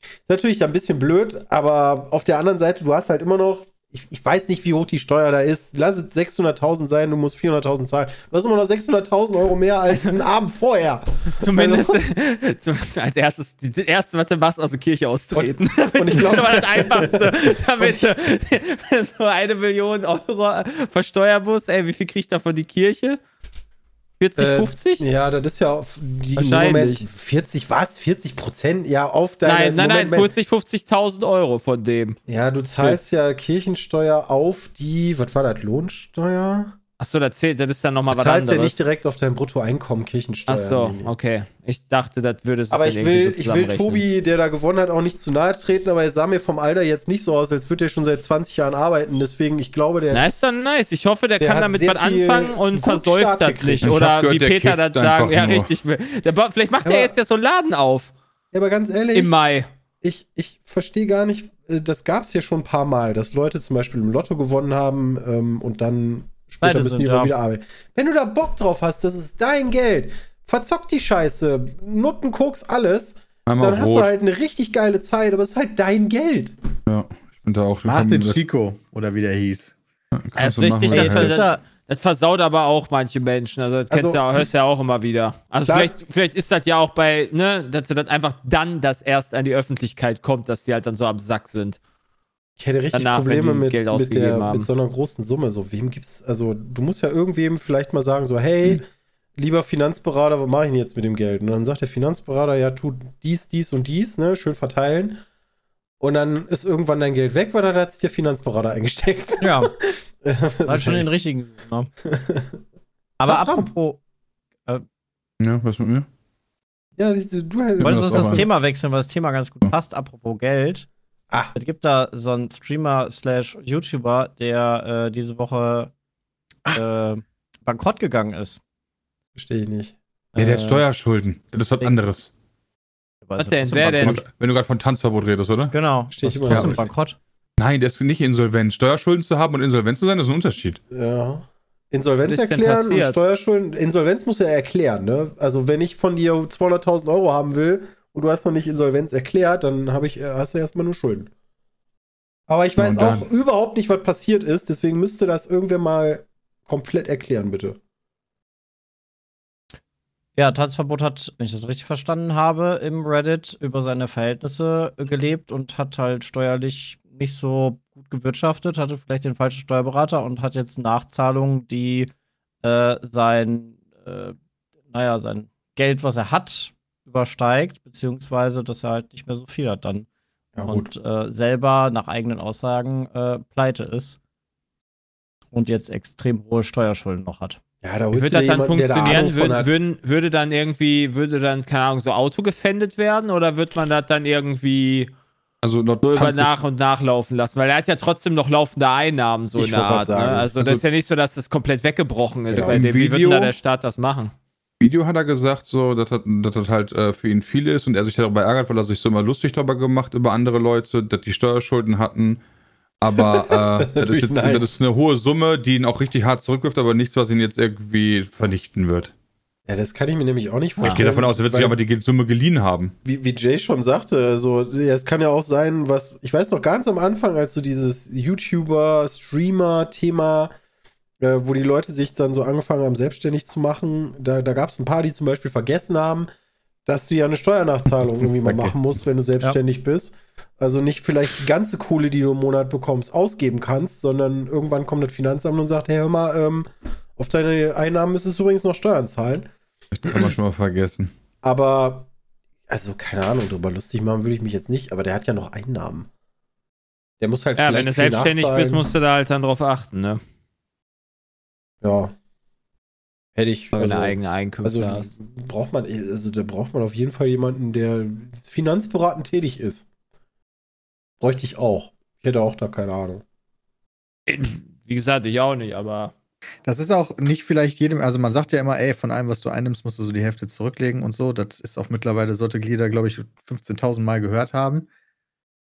Ist natürlich ein bisschen blöd, aber auf der anderen Seite, du hast halt immer noch, ich, ich weiß nicht, wie hoch die Steuer da ist. Lass es 600.000 sein, du musst 400.000 zahlen. Du hast immer noch 600.000 Euro mehr als einen Abend vorher. Zumindest, zumindest als erstes, das erste, was du machst, aus der Kirche austreten. und ich das glaub- ist das Einfachste, damit du so eine Million Euro versteuern musst. Ey, wie viel kriegt davon die Kirche? 40, Äh, 50? Ja, das ist ja auf die. Moment 40, was? 40 Prozent? Ja, auf deine. nein, nein, nein, Moment, 40, 50.000 Euro von dem. Ja, du zahlst ja Kirchensteuer auf die, was war das, Lohnsteuer? Achso, das zählt, das ist dann nochmal Du was zahlst ja anderes. nicht direkt auf dein Bruttoeinkommen Kirchensteuer. Achso, okay. Ich dachte, das würde sich Aber ich will, so ich will. Tobi, der da gewonnen hat, auch nicht zu nahe treten, aber er sah mir vom Alter jetzt nicht so aus, als würde er schon seit 20 Jahren arbeiten. Deswegen, ich glaube, der. Na, ist dann nice. Ich hoffe, der, Der kann damit was anfangen und versäuft das nicht. Ich Oder gehört, wie Peter das sagen. einfach Ja, richtig. Der, vielleicht macht er jetzt ja so einen Laden auf Ja, aber ganz ehrlich, im Mai. ich, ich verstehe gar nicht, äh, das gab es ja schon ein paar Mal, dass Leute zum Beispiel im Lotto gewonnen haben ähm, und dann später Beide müssen sind, die ja. wieder arbeiten. Wenn du da Bock drauf hast, das ist dein Geld. Verzock die Scheiße, Nutten, Koks, alles. Einmal dann hast du Rot. halt eine richtig geile Zeit, aber es ist halt dein Geld. Ja, ich bin da auch. Martin das Chico oder wie der hieß. Das ist du machen, richtig, wenn das, du das, das versaut aber auch manche Menschen. Also, das kennst Also- du ja, hörst du ja auch immer wieder. Also, Klar. vielleicht, vielleicht ist das ja auch bei, ne, dass du das einfach dann, das erst an die Öffentlichkeit kommt, dass die halt dann so am Sack sind. Ich hätte richtig Danach, Probleme mit, mit, der, haben. mit so einer großen Summe. So, wem gibt's, also du musst ja irgendwem vielleicht mal sagen, so, hey, lieber Finanzberater, was mache ich denn jetzt mit dem Geld? Und dann sagt der Finanzberater, ja, tu dies, dies und dies, ne, schön verteilen. Und dann ist irgendwann dein Geld weg, weil dann hat sich der Finanzberater eingesteckt. Ja, hat schon den richtigen. Ne? Aber Ram. apropos, Ja, was mit mir? Ja, du, du wolltest du das das. Thema wechseln, weil das Thema ganz gut Ja. passt. Apropos Geld. Ah. Es gibt da so einen Streamer slash YouTuber, der äh, diese Woche äh, bankrott gegangen ist. Verstehe ich nicht. Ja, der hat Äh, Steuerschulden. Das ist was anderes. Was denn? Wer denn? Wenn du, gerade von Tanzverbot redest, oder? Genau, das ich trotzdem bankrott. Nein, der ist nicht insolvent. Steuerschulden zu haben und insolvent zu sein, das ist ein Unterschied. Ja. Insolvenz erklären und? Steuerschulden. Insolvenz muss er erklären, ne? Also, wenn ich von dir 200.000 Euro haben will und du hast noch nicht Insolvenz erklärt, dann hab ich, äh, hast du erstmal nur Schulden. Aber ich weiß auch überhaupt nicht, was passiert ist, deswegen müsste das irgendwer mal komplett erklären, bitte. Ja, Tanzverbot hat, wenn ich das richtig verstanden habe, im Reddit über seine Verhältnisse äh, gelebt und hat halt steuerlich nicht so gut gewirtschaftet, hatte vielleicht den falschen Steuerberater und hat jetzt Nachzahlungen, die äh, sein, äh, naja, sein Geld, was er hat, übersteigt, beziehungsweise dass er halt nicht mehr so viel hat dann. Ja, und äh, selber nach eigenen Aussagen äh, pleite ist und jetzt extrem hohe Steuerschulden noch hat. Ja, da würde das dann jemanden, der da funktionieren? Ahnung von Würden, würde dann irgendwie, würde dann, keine Ahnung, so Auto gefändet werden oder wird man das dann irgendwie Also so über nach und nach laufen lassen? Weil er hat ja trotzdem noch laufende Einnahmen, so Ich in der Art. Ne? Also, Also- das ist ja nicht so, dass das komplett weggebrochen ist Ja, bei dem. Wie würde Video- denn da der Staat das machen? Video hat er gesagt, so, dass das, dass das halt äh, für ihn viel ist und er sich darüber ärgert, weil er sich so immer lustig darüber gemacht über andere Leute, dass die Steuerschulden hatten. Aber äh, Das ist das, ist jetzt nice. das ist eine hohe Summe, die ihn auch richtig hart zurückwirft, aber nichts, was ihn jetzt irgendwie vernichten wird. Ja, das kann ich mir nämlich auch nicht vorstellen. Ich gehe davon aus, er wird sich aber die Summe geliehen haben. wie, wie Jay schon sagte, also ja, es kann ja auch sein, was ich weiß noch ganz am Anfang, als so dieses YouTuber, Streamer-Thema, äh, wo die Leute sich dann so angefangen haben, selbstständig zu machen, da, da gab es ein paar, die zum Beispiel vergessen haben, dass du ja eine Steuernachzahlung irgendwie mal machen musst, wenn du selbstständig bist. Also nicht vielleicht die ganze Kohle, die du im Monat bekommst, ausgeben kannst, sondern irgendwann kommt das Finanzamt und sagt, hey, hör mal, ähm, auf deine Einnahmen müsstest du übrigens noch Steuern zahlen. Das kann man schon mal vergessen. Aber, also keine Ahnung, drüber lustig machen würde ich mich jetzt nicht, aber der hat ja noch Einnahmen. Der muss halt Ja, vielleicht wenn du selbstständig nachzahlen. bist, musst du da halt dann drauf achten, ne? Ja. Hätte ich. Also, du eigene Einkünfte also braucht man, also da braucht man auf jeden Fall jemanden, der finanzberatend tätig ist. Bräuchte ich auch. Ich hätte auch da keine Ahnung. Wie gesagt, ich auch nicht, aber Das ist auch nicht vielleicht jedem, also man sagt ja immer, ey, von allem, was du einnimmst, musst du so die Hälfte zurücklegen und so. Das ist auch mittlerweile, sollte Glieder, glaube ich, 15.000 Mal gehört haben.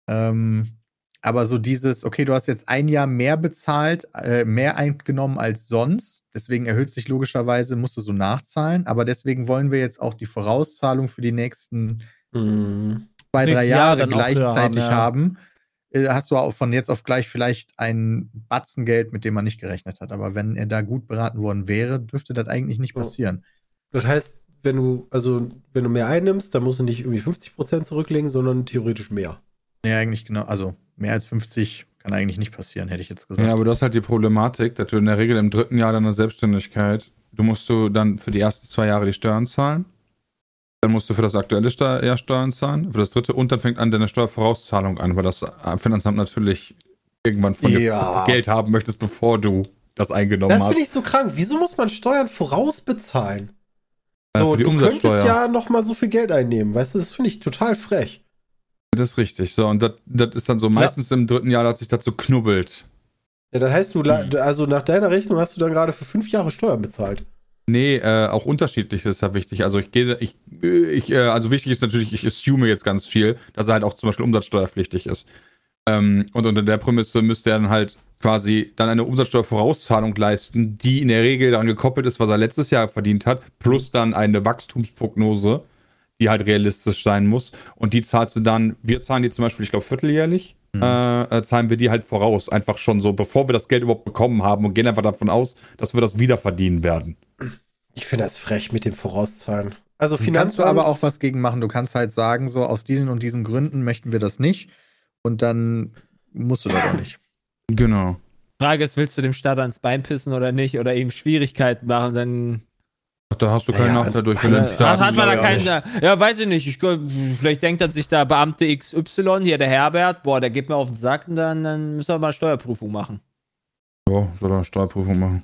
Ähm, aber so dieses, okay, du hast jetzt ein Jahr mehr bezahlt, äh, mehr eingenommen als sonst. Deswegen erhöht sich logischerweise, musst du so nachzahlen. Aber deswegen wollen wir jetzt auch die Vorauszahlung für die nächsten Mhm. zwei, drei Jahr Jahre höher gleichzeitig haben, ja. haben, äh, hast du auch von jetzt auf gleich vielleicht ein Batzen Geld, mit dem man nicht gerechnet hat. Aber wenn er da gut beraten worden wäre, dürfte das eigentlich nicht passieren. Das heißt, wenn du, also wenn du mehr einnimmst, dann musst du nicht irgendwie 50% zurücklegen, sondern theoretisch mehr. Nee, eigentlich genau. Also mehr als 50 kann eigentlich nicht passieren, hätte ich jetzt gesagt. Ja, aber du hast halt die Problematik, dass du in der Regel im dritten Jahr deiner Selbstständigkeit, du musst du dann für die ersten zwei Jahre die Steuern zahlen. Dann musst du für das aktuelle Steu Jahr Steuern zahlen, für das dritte und dann fängt an deine Steuervorauszahlung an, weil das Finanzamt natürlich irgendwann von Ja. dir Geld haben möchtest, bevor du das eingenommen Das hast. finde ich so krank. Wieso muss man Steuern vorausbezahlen? Ja, So, du könntest ja noch mal so viel Geld einnehmen, weißt du? Das finde ich total frech. Das ist richtig. So, und das, das ist dann so meistens im dritten Jahr, dass sich so knubbelt. Ja, dann heißt du, la- Hm. also nach deiner Rechnung hast du dann gerade für fünf Jahre Steuern bezahlt. Nee, äh, auch unterschiedlich ist ja wichtig. Also ich gehe, ich, ich, äh, also wichtig ist natürlich, ich assume jetzt ganz viel, dass er halt auch zum Beispiel umsatzsteuerpflichtig ist. Ähm, und unter der Prämisse müsste er dann halt quasi dann eine Umsatzsteuervorauszahlung leisten, die in der Regel daran gekoppelt ist, was er letztes Jahr verdient hat, plus dann eine Wachstumsprognose, die halt realistisch sein muss. Und die zahlst du dann, wir zahlen die zum Beispiel, ich glaube, vierteljährlich, äh, äh, zahlen wir die halt voraus. Einfach schon so, bevor wir das Geld überhaupt bekommen haben und gehen einfach davon aus, dass wir das wieder verdienen werden. Ich finde das frech mit dem Vorauszahlen. Also Du kannst du Finanzamt- aber auch was gegen machen. Du kannst halt sagen, so aus diesen und diesen Gründen möchten wir das nicht. Und dann musst du das auch nicht. Genau. Frage ist, willst du dem Staat ans Bein pissen oder nicht oder ihm Schwierigkeiten machen, dann Da hast du keinen Ja, Nachteil durch, wenn du Das hat man da ja keinen. Ja, weiß ich nicht. Ich, vielleicht denkt dann sich da Beamte XY, hier der Herbert, boah, der geht mir auf den Sack und dann, dann müssen wir mal Steuerprüfung machen. Ja, soll er eine Steuerprüfung machen.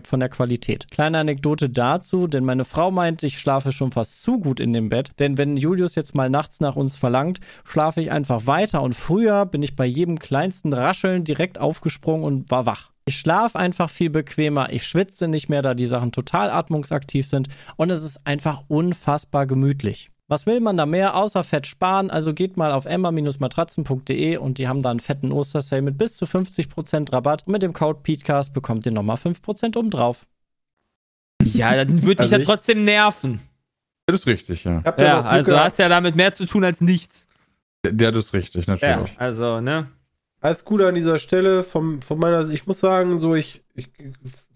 von der Qualität. Kleine Anekdote dazu, denn meine Frau meint, ich schlafe schon fast zu gut in dem Bett, denn wenn Julius jetzt mal nachts nach uns verlangt, schlafe ich einfach weiter und früher bin ich bei jedem kleinsten Rascheln direkt aufgesprungen und war wach. Ich schlafe einfach viel bequemer, ich schwitze nicht mehr, da die Sachen total atmungsaktiv sind und es ist einfach unfassbar gemütlich. Was will man da mehr außer Fett sparen? Also geht mal auf emma-matratzen.de und die haben da einen fetten Ostersale mit bis zu 50% Rabatt und mit dem Code PETECAST bekommt ihr nochmal 5% obendrauf. Ja, dann würde Also ich ich- ja trotzdem nerven. Das ist richtig, ja. Ja, Glück also gehabt? hast ja damit mehr zu tun als nichts. Der, der das ist richtig, Ja, natürlich. also, ne? Alles Gute an dieser Stelle vom, von meiner. Ich muss sagen, so ich, ich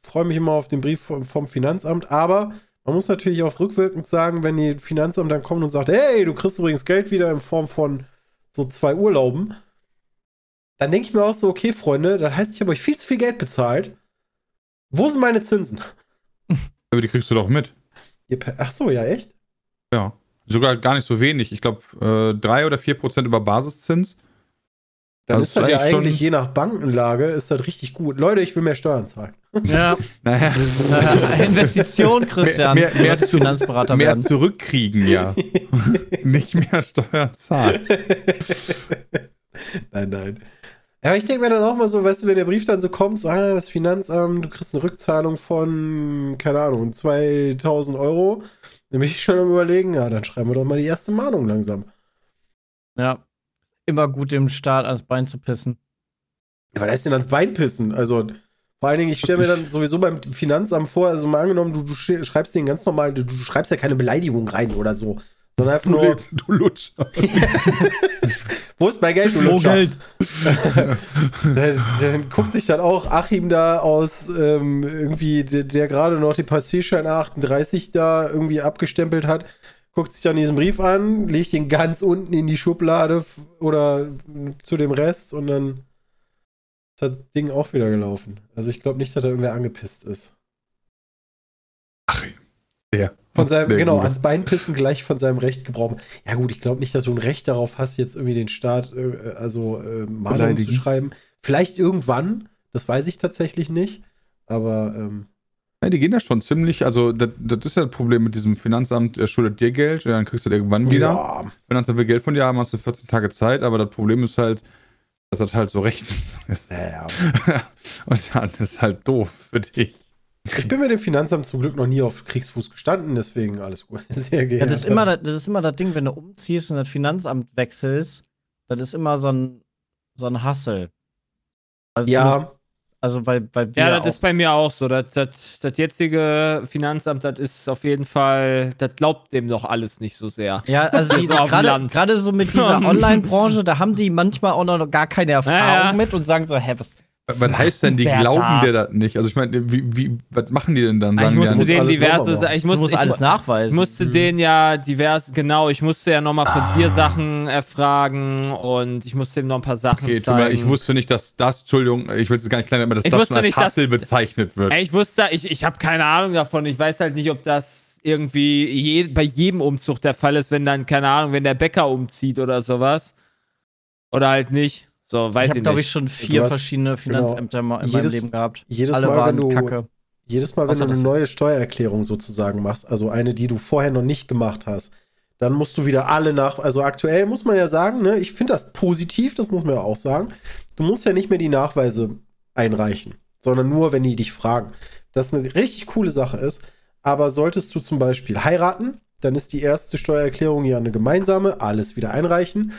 freue mich immer auf den Brief vom, vom Finanzamt, aber man muss natürlich auch rückwirkend sagen, wenn die Finanzamt dann kommt und sagt, hey, du kriegst übrigens Geld wieder in Form von so zwei Urlauben, dann denke ich mir auch so, okay, Freunde, das heißt, ich habe euch viel zu viel Geld bezahlt. Wo sind meine Zinsen? Aber die kriegst du doch mit. Ach so, ja, echt? Ja. Sogar gar nicht so wenig. Ich glaube, äh, drei oder vier Prozent über Basiszins. Dann Das ist das ja eigentlich je nach Bankenlage ist das richtig gut. Leute, ich will mehr Steuern zahlen. Ja, Naja, Investition, Christian. Mehr- mehr- mehr zu- Finanzberater mehr werden. zurückkriegen, ja. nicht mehr Steuern zahlen. nein, nein. Ja, aber ich denke mir dann auch mal so, weißt du, wenn der Brief dann so kommt, so, ah, das Finanzamt, du kriegst eine Rückzahlung von, keine Ahnung, 2000 Euro, dann bin ich schon am überlegen, ja, dann schreiben wir doch mal die erste Mahnung langsam. Ja. Immer gut dem Staat ans Bein zu pissen. Ja, was heißt denn ans Bein pissen? Also, vor allen Dingen, ich stelle mir dann sowieso beim Finanzamt vor, also mal angenommen, du, du sch- schreibst den ganz normal, du, du schreibst ja keine Beleidigung rein oder so, sondern einfach Du, nur, du Lutscher. wo ist mein Geld, du Wo Lutscher? Geld? dann, dann guckt sich dann auch Achim da aus, ähm, irgendwie, der, der gerade noch den Passierschein 38 da irgendwie abgestempelt hat, guckt sich dann diesen Brief an, legt ihn ganz unten in die Schublade oder zu dem Rest und dann ist das Ding auch wieder gelaufen. Also ich glaube nicht, dass da irgendwer angepisst ist. Der. Von seinem, Der genau, Gute. ans Bein pissen gleich von seinem Recht gebrauchen. Ja gut, ich glaube nicht, dass du ein Recht darauf hast, jetzt irgendwie den Staat, äh, also äh, Mahnungen zu schreiben. Vielleicht irgendwann, das weiß ich tatsächlich nicht. Aber ähm, Ja, die gehen ja schon ziemlich, also das, das ist ja das Problem mit diesem Finanzamt, der schuldet dir Geld, dann kriegst du das irgendwann wieder. ja, Finanzamt will Geld von dir haben, hast du 14 Tage Zeit, aber das Problem ist halt, dass das halt so rechtens ist. naja. Und dann ist halt doof für dich. Ich bin mit dem Finanzamt zum Glück noch nie auf Kriegsfuß gestanden, deswegen alles gut. Sehr Ja, gerne. das, ist immer, das das ist immer das Ding, wenn du umziehst und das Finanzamt wechselst, das ist immer so ein, so ein Hassel. Also, ja, also weil, weil Ja, das ist bei mir auch so. Das, das, das jetzige Finanzamt, das ist auf jeden Fall, das glaubt dem doch alles nicht so sehr. ja, also gerade so mit dieser Online-Branche, da haben die manchmal auch noch gar keine Erfahrung Ja, ja. mit und sagen so, hä, was, Was, was heißt denn, die der glauben da? dir das nicht? Also ich meine, wie, wie, was machen die denn dann? Ich Sagen die musste muss denen alles diverse, ich du musste, musst ich, alles ich nachweisen. musste denen ja divers, genau, ich musste ja nochmal von dir Sachen erfragen und ich musste ihm noch ein paar Sachen okay, zeigen. ich wusste nicht, dass das, Entschuldigung, ich will es gar nicht kleiner, aber dass Ich das schon als nicht, dass- Hassel bezeichnet wird. Ey, ich wusste, ich, ich habe keine Ahnung davon. Ich weiß halt nicht, ob das irgendwie je, bei jedem Umzug der Fall ist, wenn dann, keine Ahnung, wenn der Bäcker umzieht oder sowas. Oder halt nicht. So, weiß ich ich, habe, glaube ich, schon vier hast- verschiedene Finanzämter mal in Jedes- meinem Leben gehabt. jedes Alle Mal, waren wenn du, kacke. jedes Mal, wenn Außer du eine neue Steuererklärung sozusagen machst, also eine, die du vorher noch nicht gemacht hast, dann musst du wieder alle nach, also aktuell muss man ja sagen, ne, ich finde das positiv, das muss man ja auch sagen. Du musst ja nicht mehr die Nachweise einreichen, sondern nur, wenn die dich fragen. Das eine richtig coole Sache ist. Aber solltest du zum Beispiel heiraten, dann ist die erste Steuererklärung ja eine gemeinsame, alles wieder einreichen.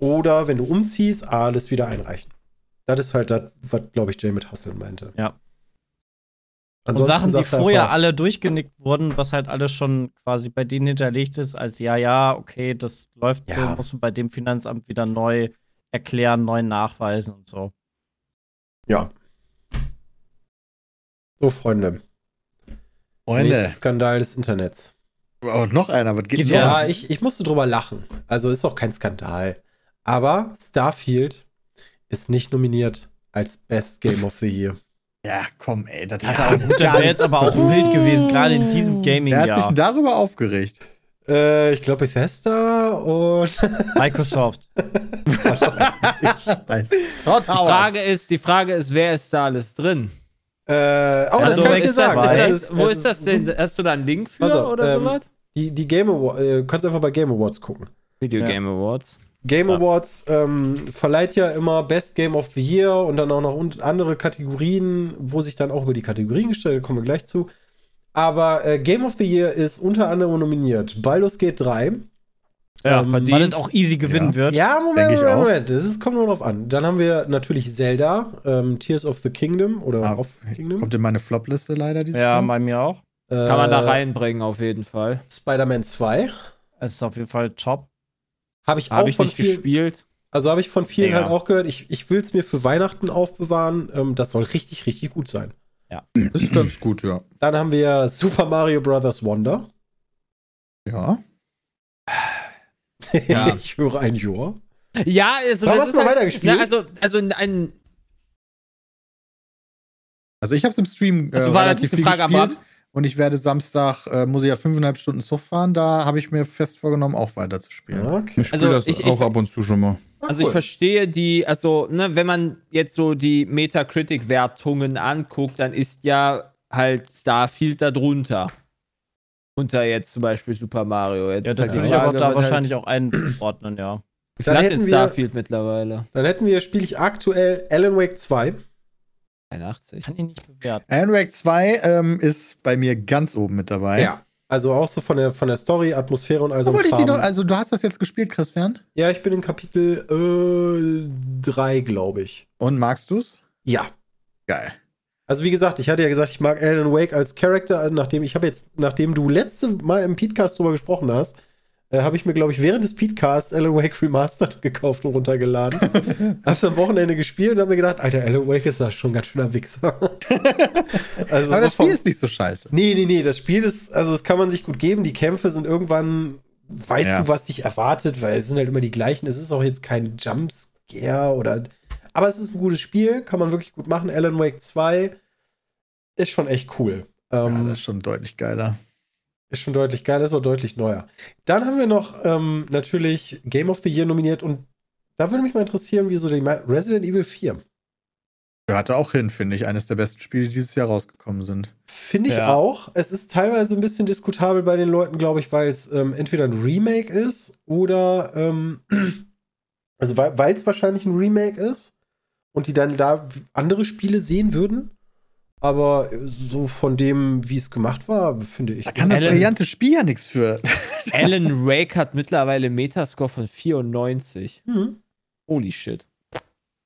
Oder wenn du umziehst, alles wieder einreichen. Das ist halt das, was, glaube ich, Jay mit Hasseln meinte. Ja. Und Ansonsten Sachen, die du vorher einfach, alle durchgenickt wurden, was halt alles schon quasi bei denen hinterlegt ist, als ja, ja, okay, das läuft Ja. so, muss man bei dem Finanzamt wieder neu erklären, neu nachweisen und so. Ja. So, Freunde. Freunde. Nächster Skandal des Internets. Oh, noch einer, was geht? Ja, ich, ich musste drüber lachen. Also ist auch kein Skandal. Aber Starfield ist nicht nominiert als Best Game of the Year. Ja, komm, ey, das Ja, hat er gut, der wäre jetzt aber auch wild gewesen, gerade in diesem Wer hat sich Gaming-Jahr. denn darüber aufgeregt? Äh, ich glaube Bethesda und Microsoft. nice. Die. Frage ist, die Frage ist, wer ist da alles drin? äh, oh, das Also, kann ich dir das, sagen. ist das, wo ist das denn? Hast du da einen Link für auf, oder ähm, sowas? Die, die Game Awards, äh, kannst einfach bei Game Awards gucken. Video ja. Game Awards. Game Ja. Awards ähm, verleiht ja immer Best Game of the Year und dann auch noch andere Kategorien, wo sich dann auch über die Kategorien gestellt, da kommen wir gleich zu. Aber äh, Game of the Year ist unter anderem nominiert Baldur's Gate 3. Ja, Ähm, verdient. Weil das auch easy gewinnen Ja. wird. Ja, Moment, Moment. Moment. Das ist, kommt nur drauf an. Dann haben wir natürlich Zelda, ähm, Tears of the Kingdom oder Ah, of Kingdom. Kommt in meine Flop-Liste leider dieses Ja, Jahr. bei mir auch. Äh, Kann man da reinbringen, auf jeden Fall. Spider-Man 2. Es ist auf jeden Fall top. Habe ich auch Habe ich von nicht vielen, gespielt. also habe ich von vielen Mega. halt auch gehört. Ich, ich will es mir für Weihnachten aufbewahren. Ähm, das soll richtig, richtig gut sein. Das ist ganz gut, ja. Dann haben wir Super Mario Bros. Wonder. Ja. Ja. ich höre ein Ja. Ja, also Warum das hast du mal halt, weitergespielt? Na, also, also ein, Also ich habe es im Stream äh, Das war relativ die viel Frage, gespielt. aber- Und ich werde Samstag, äh, muss ich ja fünfeinhalb Stunden Zug fahren. Da habe ich mir fest vorgenommen, auch weiter zu spielen. Okay. Ich spiele Also, das ich- auch ich- ab und zu schon mal. Also ich verstehe die, also ne, wenn man jetzt so die Metacritic-Wertungen anguckt, dann ist ja halt Starfield da drunter. Unter jetzt zum Beispiel Super Mario. Jetzt Ja, das halt würde ich aber da was wahrscheinlich halt, auch einordnen, ja. Wie Dann hätten ist wir- Starfield mittlerweile? Dann hätten wir, spiele ich aktuell Alan Wake 2. 81. Kann ich nicht bewerten. Alan Wake 2 ähm, ist bei mir ganz oben mit dabei. Ja. Also auch so von der, von der Story, Atmosphäre und all so. Die noch, also du hast das jetzt gespielt, Christian? ja, ich bin in Kapitel 3, glaube ich. Und magst du's? Ja. Geil. Also wie gesagt, ich hatte ja gesagt, ich mag Alan Wake als Charakter, nachdem ich habe jetzt, nachdem du letzte Mal im Podcast drüber gesprochen hast, äh, habe ich mir, glaube ich, während des Podcasts Alan Wake Remastered gekauft und runtergeladen. Hab's am Wochenende gespielt und habe mir gedacht, Alter, Alan Wake ist da schon ein ganz schöner Wichser. also Aber das Spiel ist nicht so scheiße. Nee, nee, nee, das Spiel ist, also das kann man sich gut geben. Die Kämpfe sind irgendwann, weißt Ja. du, was dich erwartet, weil es sind halt immer die gleichen. Es ist auch jetzt kein Jumpscare oder. Aber es ist ein gutes Spiel, kann man wirklich gut machen. Alan Wake 2 ist schon echt cool. Ja, Ähm, das ist schon deutlich geiler. Ist schon deutlich geil, ist auch deutlich neuer. Dann haben wir noch ähm, natürlich Game of the Year nominiert und da würde mich mal interessieren, wie so die Resident Evil 4. Gehörte auch hin, finde ich. Eines der besten Spiele, die dieses Jahr rausgekommen sind. Finde ich Ja. auch. Es ist teilweise ein bisschen diskutabel bei den Leuten, glaube ich, weil es ähm, entweder ein Remake ist oder ähm, also weil es wahrscheinlich ein Remake ist und die dann da andere Spiele sehen würden. Aber so von dem, wie es gemacht war, finde ich. Da kann das brillante Spiel ja nichts für. Alan Wake hat mittlerweile einen Metascore von 94. Hm. Holy shit.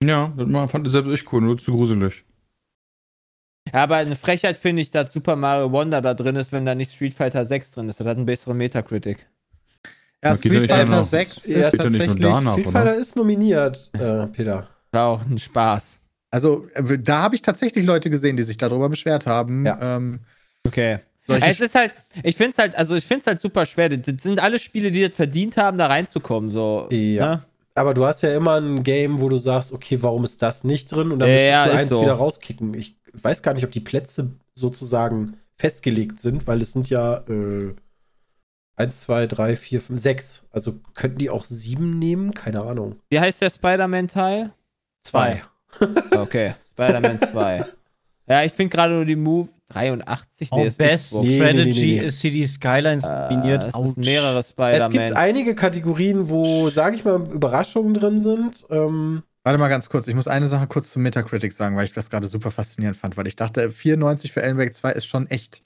Ja, das fand ich selbst echt cool, nur zu gruselig. Ja, aber eine Frechheit finde ich, dass Super Mario Wonder da drin ist, wenn da nicht Street Fighter 6 drin ist. Das hat einen besseren Metacritic. Ja, Street Fighter danach. 6 Ja, ist nur tatsächlich. danach. Street oder? Fighter ist nominiert, äh, Peter. War auch ein Spaß. Also, äh, da habe ich tatsächlich Leute gesehen, die sich darüber beschwert haben. Ja. Ähm, Okay. solche Es ist halt, ich finde es halt, also ich finde es halt super schwer. Das sind alle Spiele, die das verdient haben, da reinzukommen. So, Ja. Ne? Aber du hast ja immer ein Game, wo du sagst, okay, warum ist das nicht drin? Und dann Ja, müsstest du eins so. wieder rauskicken. Ich weiß gar nicht, ob die Plätze sozusagen festgelegt sind, weil es sind ja äh, 1, 2, 3, 4, 5, 6. Also könnten die auch sieben nehmen? Keine Ahnung. Wie heißt der Spider-Man-Teil? Zwei. Okay, Spider-Man 2. Ja, ich finde gerade nur die Move 83. Oh, ist Best. Nee, Strategy nee, nee, nee. ist City Skylines nominiert. Äh, es sind mehrere Es Spider-Man. gibt einige Kategorien, wo, sage ich mal, Überraschungen drin sind. Ähm, Warte mal ganz kurz, ich muss eine Sache kurz zum Metacritic sagen, weil ich das gerade super faszinierend fand, weil ich dachte, 94 für Wake 2 ist schon echt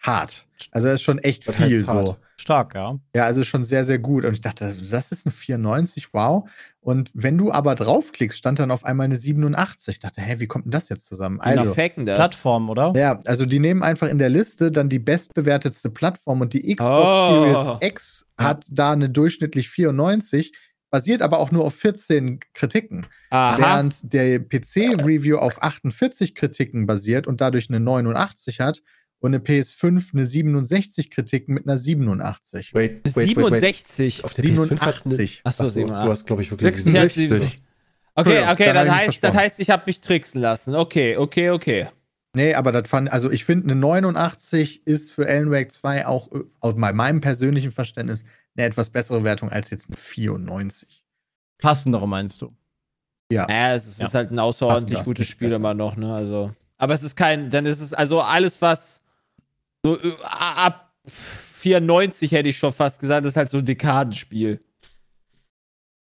hart. Also das ist schon echt Was viel hart? so. Stark, ja. Ja, also schon sehr, sehr gut. Und ich dachte, das ist ein 94, wow. Und wenn du aber draufklickst, stand dann auf einmal eine 87. Ich dachte, hä, wie kommt denn das jetzt zusammen? Also, Also, faken das. Plattform, oder? ja, also die nehmen einfach in der Liste dann die bestbewertetste Plattform und die Xbox Oh. Series X hat da eine durchschnittlich 94, basiert aber auch nur auf 14 Kritiken. Aha. Während der PC-Review auf 48 Kritiken basiert und dadurch eine 89 hat und eine PS5 eine 67 Kritiken mit einer 87. Wait, wait, wait, wait. 67. Auf der PS5 hat's eine- 87. Achso, Achso, 87. du hast, glaube ich, wirklich 66. 67. Okay, Entschuldigung, okay, dann heißt, das heißt, ich habe mich tricksen lassen. Okay, okay, okay. Nee, aber das fand, also ich finde, eine 89 ist für Alan Wake 2 auch äh, aus bei meinem persönlichen Verständnis eine etwas bessere Wertung als jetzt eine 94. Passendere meinst du? Ja. Naja, es ist, Ja. halt ein außerordentlich Passender, gutes Spiel besser. immer noch, ne? Also. Aber es ist kein, dann ist es, also alles, was so äh, ab 94 hätte ich schon fast gesagt, ist halt so ein Dekadenspiel.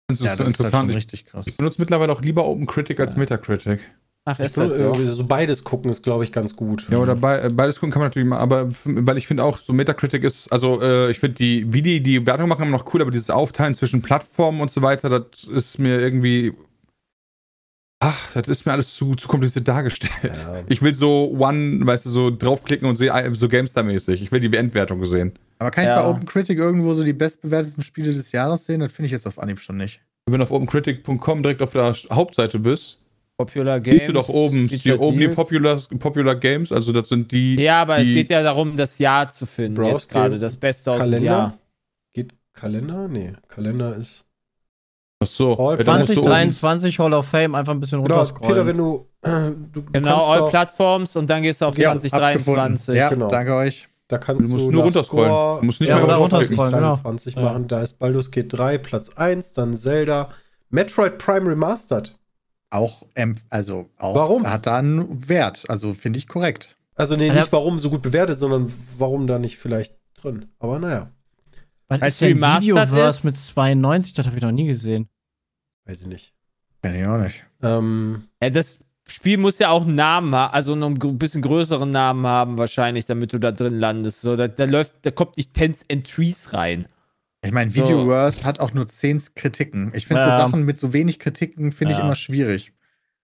Das ist ja, so das ist halt interessant. schon ich, richtig krass. ich benutze mittlerweile auch lieber OpenCritic als Metacritic. Ach, ist das finde, so? irgendwie so beides gucken ist, glaube ich, ganz gut. Ja, oder äh, beides gucken kann man natürlich mal, aber weil ich finde auch, so Metacritic ist, also äh, ich finde die, wie die die Wertung machen, immer noch cool, aber dieses Aufteilen zwischen Plattformen und so weiter, das ist mir irgendwie. Ach, das ist mir alles zu, zu kompliziert dargestellt. Ja. Ich will so One, weißt du, so draufklicken und sehe äh, so GameStar-mäßig. Ich will die Endwertung sehen. Aber kann ich Ja. bei OpenCritic irgendwo so die bestbewertesten Spiele des Jahres sehen? Das finde ich jetzt auf Anhieb schon nicht. Wenn du auf opencritic.com direkt auf der Hauptseite bist, Popular Games. siehst du doch oben, die, Featured oben die. Popular, Popular Games, also das sind die. Ja, aber die, es geht ja darum, das Jahr zu finden. Browse jetzt gerade. Das Beste aus dem Kalender? Jahr. Geht Kalender? Nee, Kalender ist. Ach so, All ja, dann musst du oben- 2023 Hall of Fame einfach ein bisschen Genau, runterscrollen. Peter, wenn du. äh, du Genau, All Plattforms und dann gehst du auf Ja, hab's 2023. Ja, genau. danke euch. Da kannst Du musst du nur runterscrollen. Score- Du musst nicht Ja, mehr runterscrollen, genau. 2023 Ja. machen. Da ist Baldur's Gate 3 Platz 1, dann Zelda, Metroid Prime Remastered. Auch, also auch Warum? hat da einen Wert. Also finde ich korrekt. Also nee, nicht warum so gut bewertet, sondern warum da nicht vielleicht drin. Aber naja, Was Als ist denn Videoverse ist- mit 92? Das habe ich noch nie gesehen. weiß ich nicht. Kenn ich auch nicht. Ähm, Ja, das Spiel muss ja auch einen Namen haben, also einen bisschen größeren Namen haben wahrscheinlich, damit du da drin landest. So, da, da läuft, da kommt nicht Tens and Trees rein. Ich meine, So. Videoverse hat auch nur 10 Kritiken. Ich finde Ja. so Sachen mit so wenig Kritiken finde ich Ja. immer schwierig.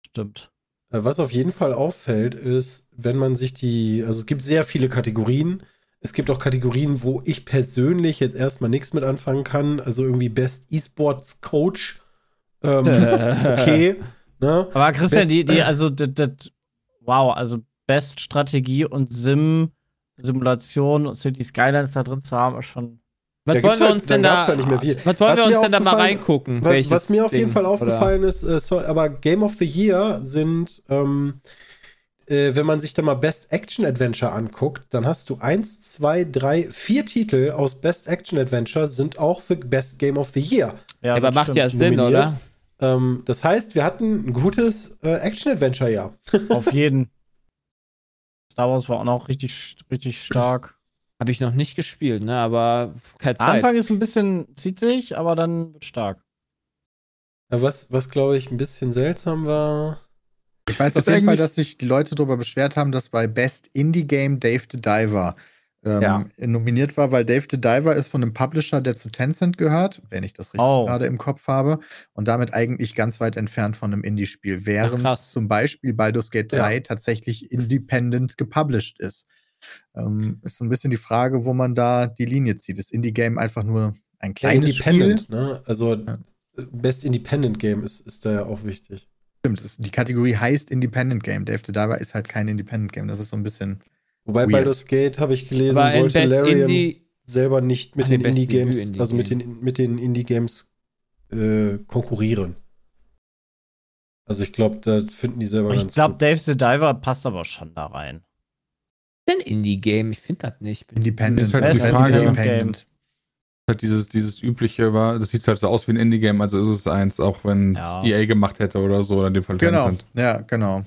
Stimmt. Äh, Was auf jeden Fall auffällt, ist, wenn man sich die, also es gibt sehr viele Kategorien. Es gibt auch Kategorien, wo ich persönlich jetzt erstmal nichts mit anfangen kann. Also irgendwie Best E-Sports Coach. Ähm, okay. Ne? Aber Christian, Best- die, die, also, das, das, wow, also Best Strategie und Sim, Simulation und City Skylines da drin zu haben, ist schon. Was Da wollen wir halt- uns denn da, halt was wollen Was wir uns denn da mal reingucken? Was, was mir auf jeden Ding, Fall oder? aufgefallen ist, äh, sorry, aber Game of the Year sind, ähm, äh, wenn man sich da mal Best Action Adventure anguckt, dann hast du eins, zwei, drei, vier Titel aus Best Action Adventure sind auch für Best Game of the Year. Ja, aber das macht ja. Sinn, nominiert. oder? Ähm, das heißt, wir hatten ein gutes äh, Action Adventure Jahr. Auf jeden. Star Wars war auch noch richtig, richtig stark. Habe ich noch nicht gespielt, ne? Aber keine Zeit. Anfang ist ein bisschen, zieht sich, aber dann wird stark. Was, was glaube ich, ein bisschen seltsam war. Ich weiß auf jeden Fall, dass sich die Leute darüber beschwert haben, dass bei Best Indie Game Dave the Diver ähm, Ja. nominiert war, weil Dave the Diver ist von einem Publisher, der zu Tencent gehört, wenn ich das richtig Oh. gerade im Kopf habe, und damit eigentlich ganz weit entfernt von einem Indie-Spiel, während krass. zum Beispiel Baldur's Gate Ja. 3 tatsächlich independent gepublished ist. Ähm, ist so ein bisschen die Frage, wo man da die Linie zieht. Ist Indie-Game einfach nur ein Ja, kleines Spiel? Independent, ne? Also Ja. Best Independent Game ist, ist da ja auch wichtig. Stimmt, es- die Kategorie heißt Independent Game. Dave the Diver ist halt kein Independent Game. Das ist so ein bisschen Wobei Weird. Baldur's Gate, habe ich gelesen, Aber wollte Larian Indie. selber nicht mit den Indie-Games, Debüt-Indie-Game. also mit den, mit den Indie-Games äh, konkurrieren. Also ich glaube, da finden die selber Ich ganz glaube, gut. Dave the Diver passt aber schon da rein. Denn Indie-Game, ich finde das nicht. Independent. Ist halt Das die Frage. Independent. Halt dieses, dieses übliche war, das sieht halt so aus wie ein Indie-Game, also ist es eins, auch wenn es Ja. EA gemacht hätte oder so, oder in dem Fall Genau, Tencent. ja, genau.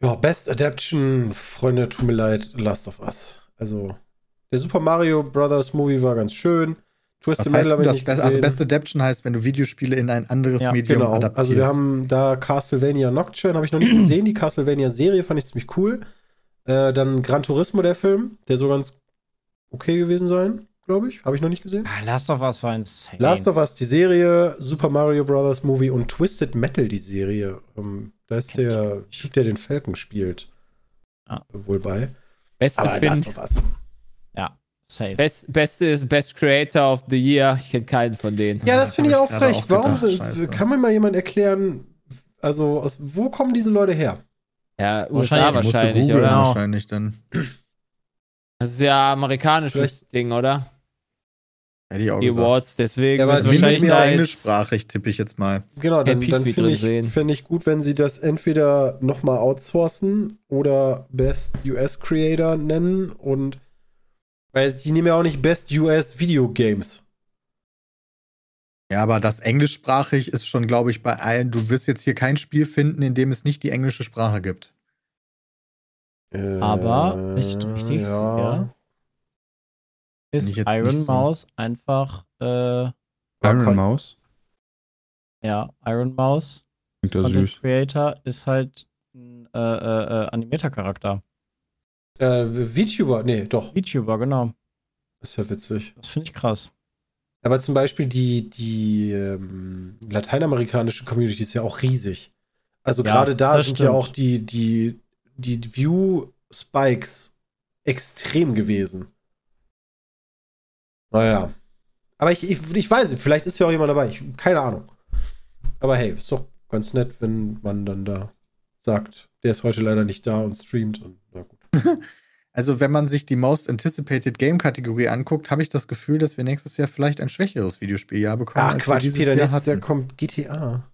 Ja, Best Adaption, Freunde, tut mir leid, Last of Us. Also, der Super Mario Brothers Movie war ganz schön. Twisted heißt Metal habe ich das? nicht Best, gesehen. also Best Adaption heißt, wenn du Videospiele in ein anderes Ja, Medium Genau, adaptierst. also wir haben da Castlevania Nocturne, habe ich noch nicht gesehen. Die Castlevania-Serie fand ich ziemlich cool. Äh, dann Gran Turismo, der Film, der so ganz okay gewesen sein, glaube ich. Habe ich noch nicht gesehen. Ah, Last of Us war insane. Last of Us, die Serie, Super Mario Bros. Movie und Twisted Metal, die Serie. Ähm, da ist Kenn der. Typ, der den Falcon spielt, Ah. wohl bei. Beste Aber Last of Us. Safe. Best, Beste ist Best Creator of the Year. Ich kenne keinen von denen. Ja, das Ja, finde ich auch frech. auch Warum scheiße. kann mir mal jemand erklären, also aus wo kommen diese Leute her? Ja, Wahrscheinlich- USA wahrscheinlich, oder? Wahrscheinlich dann. Das ist ja amerikanisches Vielleicht- Ding, oder? Hätte ich auch Die gesagt. Awards, deswegen Ja, aber wahrscheinlich jetzt- englischsprachig tippe ich jetzt mal. Genau, dann, Pete's dann finde ich, find ich gut, wenn sie das entweder nochmal outsourcen oder Best US Creator nennen und weil die nehmen ja auch nicht Best US Video Games. Ja, aber das englischsprachig ist schon, glaube ich, bei allen. Du wirst jetzt hier kein Spiel finden, in dem es nicht die englische Sprache gibt. Aber Äh, nicht richtig, ja. Finde Ist ich jetzt Iron so. Mouse einfach, äh, Iron Mouse. ja, Iron Mouse, Klingt ja Content süß. Creator, ist halt ein äh, äh, äh, Animator-Charakter. Äh, VTuber, nee, doch, VTuber, genau. ist ja witzig. Das finde ich krass. Aber zum Beispiel die, die ähm, lateinamerikanische Community ist ja auch riesig. Also Ja, gerade da das sind ja stimmt. auch die, die, die View-Spikes extrem gewesen. Naja. Aber ich, ich, ich weiß nicht, vielleicht ist ja auch jemand dabei. Ich, keine Ahnung. Aber hey, ist doch ganz nett, wenn man dann da sagt, der ist heute leider nicht da und streamt. Und, na gut. Also, wenn man sich die Most Anticipated Game Kategorie anguckt, habe ich das Gefühl, dass wir nächstes Jahr vielleicht ein schwächeres Videospieljahr bekommen. Ach Quatsch, dieses Peter, Jahr nächstes Jahr hatten. kommt GTA.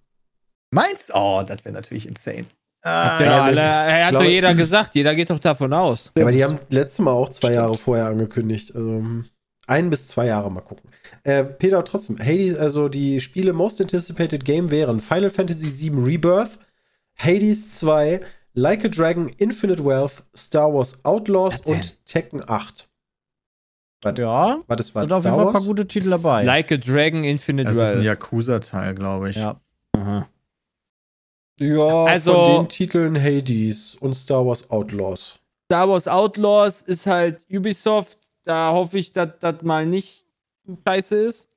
Meinst Oh, das wäre natürlich insane. Ja, Ja, alle, er hat glaube- doch jeder gesagt, jeder geht doch davon aus. Ja, aber die haben letztes Mal auch zwei Stimmt. Jahre vorher angekündigt. Also, ein bis zwei Jahre mal gucken. Äh, Peter, trotzdem, Hades, also die Spiele Most Anticipated Game wären Final Fantasy VII Rebirth, Hades 2, Like a Dragon, Infinite Wealth, Star Wars Outlaws und Tekken 8. Warte, Ja, war das war sind auf jeden Star Fall ein paar Wars? gute Titel dabei. Like a Dragon Infinite Das ist ein Wealth. Yakuza-Teil, glaube ich. ja. Aha. Ja, Also- von den Titeln Hades und Star Wars Outlaws. Star Wars Outlaws ist halt Ubisoft. Da hoffe ich, dass das mal nicht scheiße ist.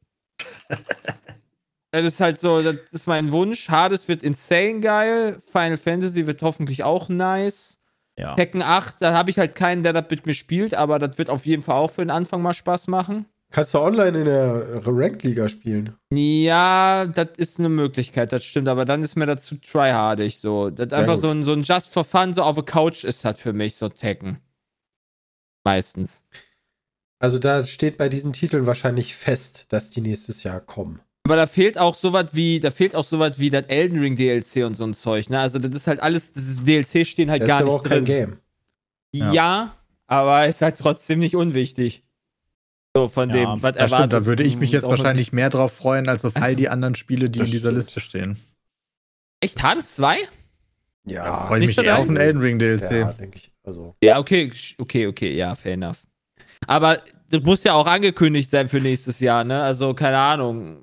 das ist halt so, das ist mein Wunsch. Hades wird insane geil. Final Fantasy wird hoffentlich auch nice. ja. Tekken 8, da habe ich halt keinen, der das mit mir spielt, aber das wird auf jeden Fall auch für den Anfang mal Spaß machen. Kannst du online in der Ranked-Liga spielen? Ja, das ist eine Möglichkeit, das stimmt, aber dann ist mir das zu tryhardig so. Das Ja, einfach gut. so ein, so ein Just for Fun, so auf der Couch ist das für mich, so Tekken. Meistens. Also da steht bei diesen Titeln wahrscheinlich fest, dass die nächstes Jahr kommen. Aber da fehlt auch sowas wie, da fehlt auch sowas wie das Elden Ring DLC und so ein Zeug, ne? Also das ist halt alles, das ist DLC stehen halt Das gar ist nicht auch kein drin. Game. Ja. aber ist halt trotzdem nicht unwichtig. So von Ja, dem, was Das stimmt, da erwartet würde ich mich jetzt wahrscheinlich mehr drauf freuen, als auf all Also, die anderen Spiele, die in dieser stimmt. Liste stehen. Echt Hades 2? Ja, Da freue mich eher auf einen Elden Ring DLC. ja denke ich. Also, Ja, okay, okay, okay, ja, fair enough. Aber das muss ja auch angekündigt sein für nächstes Jahr, ne? Also, keine Ahnung.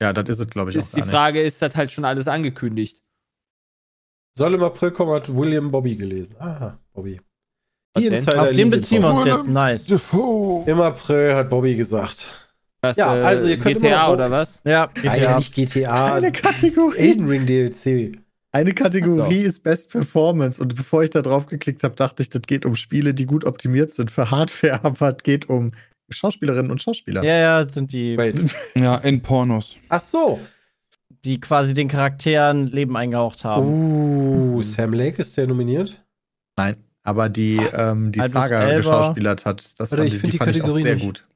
Ja, das ist es, glaube ich, auch Ist die gar Frage, ist das halt schon alles angekündigt? soll im April kommen, hat William Bobby gelesen. Aha, Bobby. Die? Insider Auf den beziehen wir uns jetzt. Nice. Im April hat Bobby gesagt. Was, Ja, äh, also ihr könnt immer GTA noch- oder was? Ja, Nein, GTA. nicht GTA. Eine Kategorie. Elden Ring DLC. Eine Kategorie so. ist Best Performance und bevor ich da drauf geklickt habe, dachte ich, das geht um Spiele, die gut optimiert sind für Hardware, aber es geht um Schauspielerinnen und Schauspieler. Ja, ja, das sind die, Wait. Ja, in Pornos. Ach so. die quasi den Charakteren Leben eingehaucht haben. Uh, Sam Lake ist der nominiert? Nein, aber die, ähm, die Saga Elba. geschauspielert hat, das Warte, fand ich ich, die die fand ich auch Kategorie sehr nicht. gut.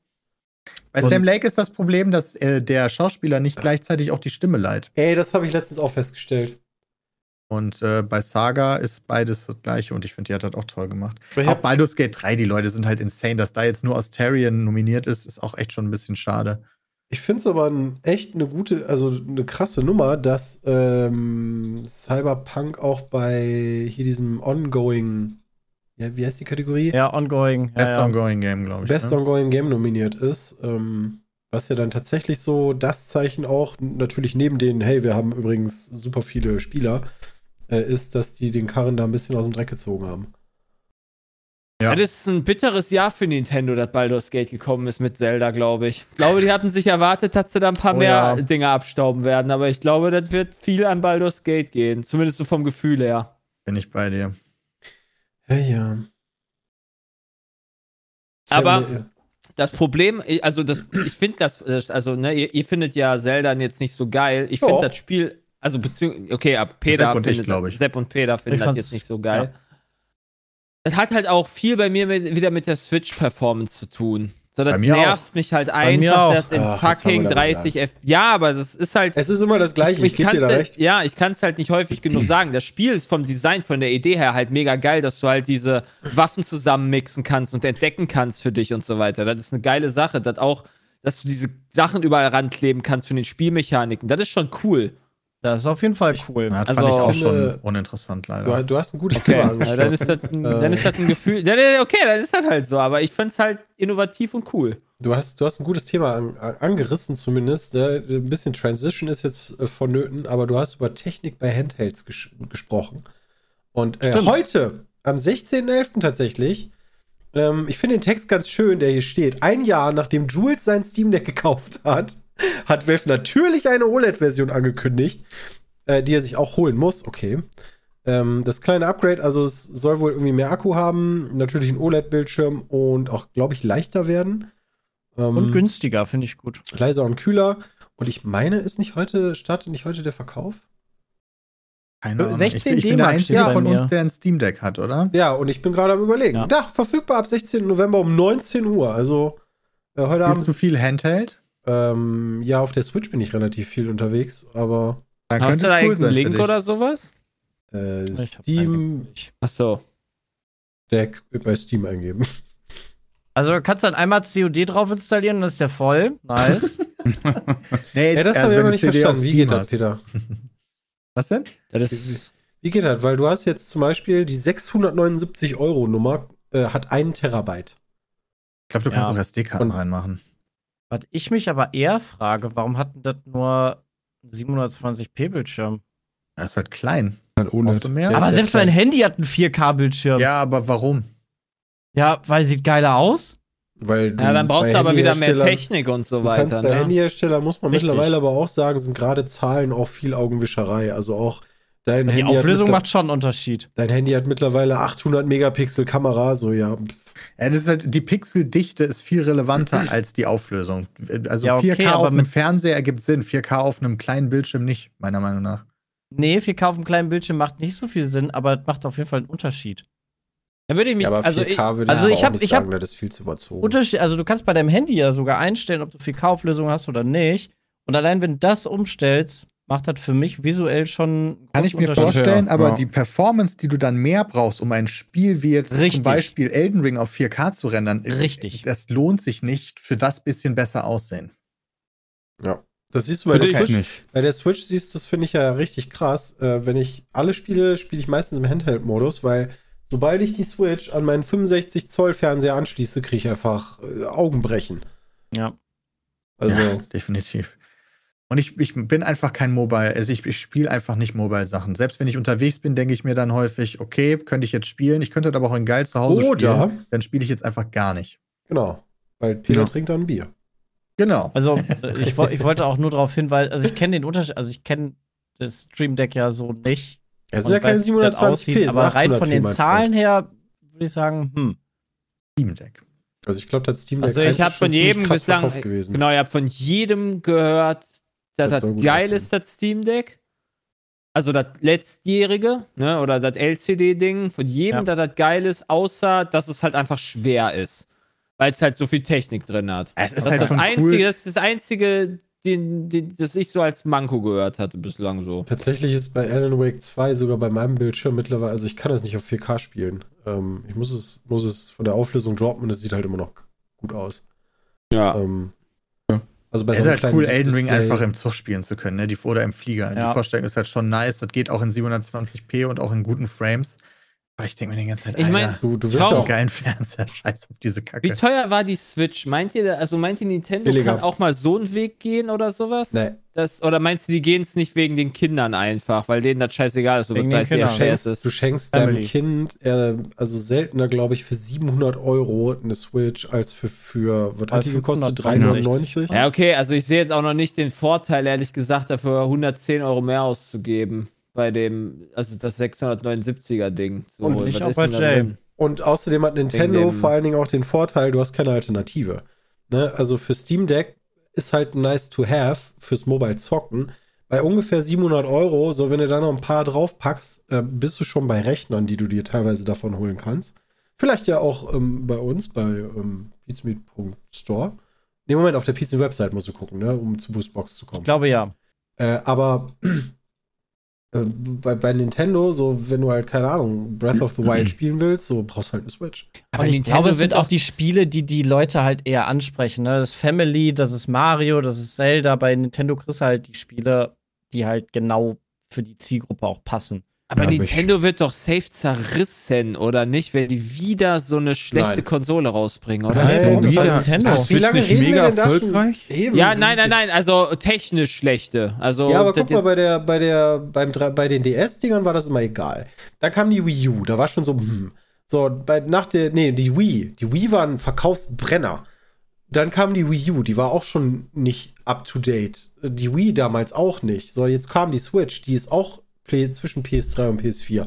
Bei Und- Sam Lake ist das Problem, dass äh, der Schauspieler nicht gleichzeitig auch die Stimme leiht. Ey, das habe ich letztens auch festgestellt. Und äh, bei Saga ist beides das gleiche und ich finde, die hat das auch toll gemacht. Ich Auch hab, Baldur's Gate 3, die Leute sind halt insane. Dass da jetzt nur Astarion nominiert ist, ist auch echt schon ein bisschen schade. ich finde es aber ein, echt eine gute, also eine krasse Nummer, dass ähm, Cyberpunk auch bei hier diesem Ongoing, ja, wie heißt die Kategorie? Ja, ongoing. Best ja. Ongoing Game, glaube ich. Best ne? Ongoing Game nominiert ist. Ähm, was ja dann tatsächlich so das Zeichen auch, natürlich neben den, hey, wir haben übrigens super viele Spieler, äh, ist, dass die den Karren da ein bisschen aus dem Dreck gezogen haben. Ja. Das ist ein bitteres Jahr für Nintendo, dass Baldur's Gate gekommen ist mit Zelda, glaube ich. Ich glaube, die hatten sich erwartet, dass sie da ein paar Oh mehr ja. Dinge abstauben werden, aber ich glaube, das wird viel an Baldur's Gate gehen. Zumindest so vom Gefühl her. Bin ich bei dir. Ja, ja. Aber- Ja, Das Problem, also das, ich finde das, also ne, ihr, ihr findet ja Zelda jetzt nicht so geil. Ich finde das Spiel, also beziehungsweise, okay, ab Peter Sepp und ich, findet, glaub ich. Sepp und Peter finden Ich das jetzt nicht so geil. Das hat halt auch viel bei mir mit, wieder mit der Switch-Performance zu tun. So, das Bei mir nervt mich halt einfach, auch. dass in Ach, fucking wir damit 30 F. Ja, aber das ist halt. Es ist immer das Gleiche, ich, gebe kann's dir da halt, recht. Ja, ich kann es halt nicht häufig genug sagen. Das Spiel ist vom Design, von der Idee her halt mega geil, dass du halt diese Waffen zusammenmixen kannst und entdecken kannst für dich und so weiter. Das ist eine geile Sache. Das auch, dass du diese Sachen überall rankleben kannst für den Spielmechaniken. Das ist schon cool. Das ist auf jeden Fall cool. Ja, das Also, fand ich auch schon uninteressant, Du, leider. du hast ein gutes Okay, Thema ja, angeschlossen. dann, ist das ein, Äh. dann ist das ein Gefühl. Okay, dann ist das halt so. Aber ich find's halt innovativ und cool. Du hast, du hast ein gutes Thema an, an, angerissen, zumindest. Ne? Ein bisschen Transition ist jetzt äh, vonnöten, aber du hast über Technik bei Handhelds ges gesprochen. Und äh, heute, am 16.11. tatsächlich, ähm, ich finde den Text ganz schön, der hier steht. Ein Jahr nachdem Jules sein Steam Deck gekauft hat, hat Valve natürlich eine OLED-Version angekündigt, äh, die er sich auch holen muss. Okay. Ähm, das kleine Upgrade, also es soll wohl irgendwie mehr Akku haben, natürlich ein OLED-Bildschirm und auch, glaube ich, leichter werden. Ähm, Und günstiger, finde ich gut. leiser und kühler. Und ich meine, ist nicht heute, startet nicht heute der Verkauf? Keine Ahnung. 16 ich, ich bin der Einzige bei von uns, der ein Steam Deck hat, oder? Ja, und ich bin gerade am überlegen. Ja. Da, verfügbar ab 16. November um 19 Uhr. Also äh, heute du Abend. viel Handheld? Ähm, ja, auf der Switch bin ich relativ viel unterwegs, aber Dann Hast könnte du da cool für Link oder sowas? äh, Steam eigentlich- Ach so. Deck bei Steam eingeben. Also du kannst dann einmal COD drauf installieren und das ist ja voll. Nice. Nee, Ja, das also habe ich du nicht CD verstanden. Wie geht das. Peter? Was denn? Das ist, Wie geht das? Weil du hast jetzt zum Beispiel die 679 Euro Nummer, äh, hat einen Terabyte. Ich glaube, du kannst Ja. auch SD-Karten reinmachen. Was ich mich aber eher frage, warum hat denn das nur einen 720p Bildschirm? Das ist halt klein. Halt ohne. Mehr? Aber selbst mein. Handy hat einen 4K-Bildschirm. Ja, aber warum? Ja, weil sieht geiler aus. Weil du ja, dann brauchst du aber wieder mehr Technik und so Du kannst weiter. bei Ne? Handyherstellern, muss man Richtig. mittlerweile aber auch sagen, sind gerade Zahlen auch viel Augenwischerei. Also auch dein Die Handy, Auflösung hat macht schon einen Unterschied. dein Handy hat mittlerweile 800 Megapixel Kamera, so ja. Ja, das ist halt, die Pixeldichte ist viel relevanter als die Auflösung. Also Ja, okay, 4K aber auf einem Fernseher ergibt Sinn, 4K auf einem kleinen Bildschirm nicht, meiner Meinung nach. Nee, 4K auf einem kleinen Bildschirm macht nicht so viel Sinn, aber es macht auf jeden Fall einen Unterschied. Da würde ich mich, Ja, aber also 4K ich, würde also ich, ich aber hab- auch nicht ich hab- sagen, das ist viel zu überzogen. Unterschied, also du kannst bei deinem Handy ja sogar einstellen, ob du 4K-Auflösung hast oder nicht. Und allein wenn du das umstellst, macht das für mich visuell schon Kann ich mir vorstellen, aber ja. die Performance, die du dann mehr brauchst, um ein Spiel wie jetzt zum Richtig. Beispiel Elden Ring auf 4K zu rendern, äh, Richtig. das lohnt sich nicht für das bisschen besser aussehen. ja. Das siehst du bei der Switch. nicht. Bei der Switch siehst du, das finde ich ja richtig krass. Äh, wenn ich alle spiele, spiele ich meistens im Handheld-Modus, weil sobald ich die Switch an meinen 65 Zoll Fernseher anschließe, kriege ich einfach äh, Augenbrechen. Ja. Also, ja, definitiv. Und ich, ich bin einfach kein Mobile, also ich, ich spiele einfach nicht Mobile-Sachen. Selbst wenn ich unterwegs bin, denke ich mir dann häufig, okay, könnte ich jetzt spielen, ich könnte das aber auch in geil zu Hause Oder- spielen, dann spiele ich jetzt einfach gar nicht. genau. Weil Peter Ja. trinkt dann Bier. Genau. Also äh, ich, ich wollte auch nur darauf hinweisen, also ich kenne den Unterschied, also ich kenne das Stream Deck ja so nicht. Es sind ja das 720p, aussieht, es sind aber rein 800p, von den Zahlen her würde ich sagen, hm. Steam Deck. Also ich glaube, das Steam Deck also 1 ich habe ist schon von jedem krass bislang, genau, ich habe von jedem gehört, Das das, gut geil ist, das Steam Deck. Also das letztjährige, ne, oder das LCD-Ding, von jedem, Ja. dass das geil ist, außer dass es halt einfach schwer ist. Weil es halt so viel Technik drin hat. Es ist Das halt ist das schon einzige, cool. das ist das einzige, den, den, das ich so als Manko gehört hatte bislang so. Tatsächlich ist bei Alan Wake 2 sogar bei meinem Bildschirm mittlerweile, also ich kann das nicht auf 4K spielen. Ähm, ich muss es, muss es von der Auflösung droppen und es sieht halt immer noch gut aus. Ja. Ähm, Ja. Also bei Es ist einem halt cool, Elden Ring Display- einfach im Zug spielen zu können, ne? Die, oder im Flieger. Ja. Die Vorstellung ist halt schon nice. Das geht auch in 720p und auch in guten Frames. Aber ich denke mir die ganze Zeit, Ich mein, Alter, Du, du wirst auch. geilen Fernseher. Scheiß auf diese Kacke. Wie teuer war die Switch? Meint ihr, also meint ihr, Nintendo Billiger. kann auch mal so einen Weg gehen oder sowas? Nee, Das, oder meinst du, die gehen es nicht wegen den Kindern einfach, weil denen das scheißegal ist, ob Wegen das den 30 Kindern. du schenkst, ist? du schenkst deinem. Kind äh, also seltener, glaube ich, für 700 Euro eine Switch als für, für was hat die gekostet? 569. 399? Ja, okay, also ich sehe jetzt auch noch nicht den Vorteil, ehrlich gesagt, dafür 110 Euro mehr auszugeben. Bei dem, also das 679er Ding. zu Und holen. nicht Was auch bei Jay. Und außerdem hat Nintendo vor allen Dingen auch den Vorteil, du hast keine Alternative. Ne? Also für Steam Deck ist halt nice to have fürs Mobile Zocken. Bei ungefähr 700 Euro, so wenn du da noch ein paar draufpackst, äh, bist du schon bei Rechnern, die du dir teilweise davon holen kannst. Vielleicht ja auch ähm, bei uns, bei ähm, pizmeet.store. Nee, Moment, auf der Pizmeet Website musst du gucken, ne, um zu Boostbox zu kommen. Ich glaube ja. Äh, aber bei, bei Nintendo, so wenn du halt, keine Ahnung, Breath of the Wild spielen willst, so brauchst du halt eine Switch. Aber ich Nintendo glaube, es sind auch- die Spiele, die die Leute halt eher ansprechen. Ne? Das ist Family, das ist Mario, das ist Zelda. Bei Nintendo kriegst du halt die Spiele, die halt genau für die Zielgruppe auch passen. Aber Ja, Nintendo wird doch safe zerrissen, oder nicht? Wenn die wieder so eine schlechte Nein. Konsole rausbringen, oder? Nein, warum? Das ist halt wieder, Nintendo. ist Wie lange nicht reden wir mega denn da schon? erfolgreich? Eben. Ja, nein, nein, nein, also technisch schlechte. Also, Ja, aber guck mal, bei, der, bei, der, beim, bei den DS-Dingern war das immer egal. Da kam die Wii U, da war schon so, hm. So, bei, nach der, nee, die Wii. Die Wii war ein Verkaufsbrenner. Dann kam die Wii U, die war auch schon nicht up to date. Die Wii damals auch nicht. So, jetzt kam die Switch, die ist auch Zwischen PS3 und PS4.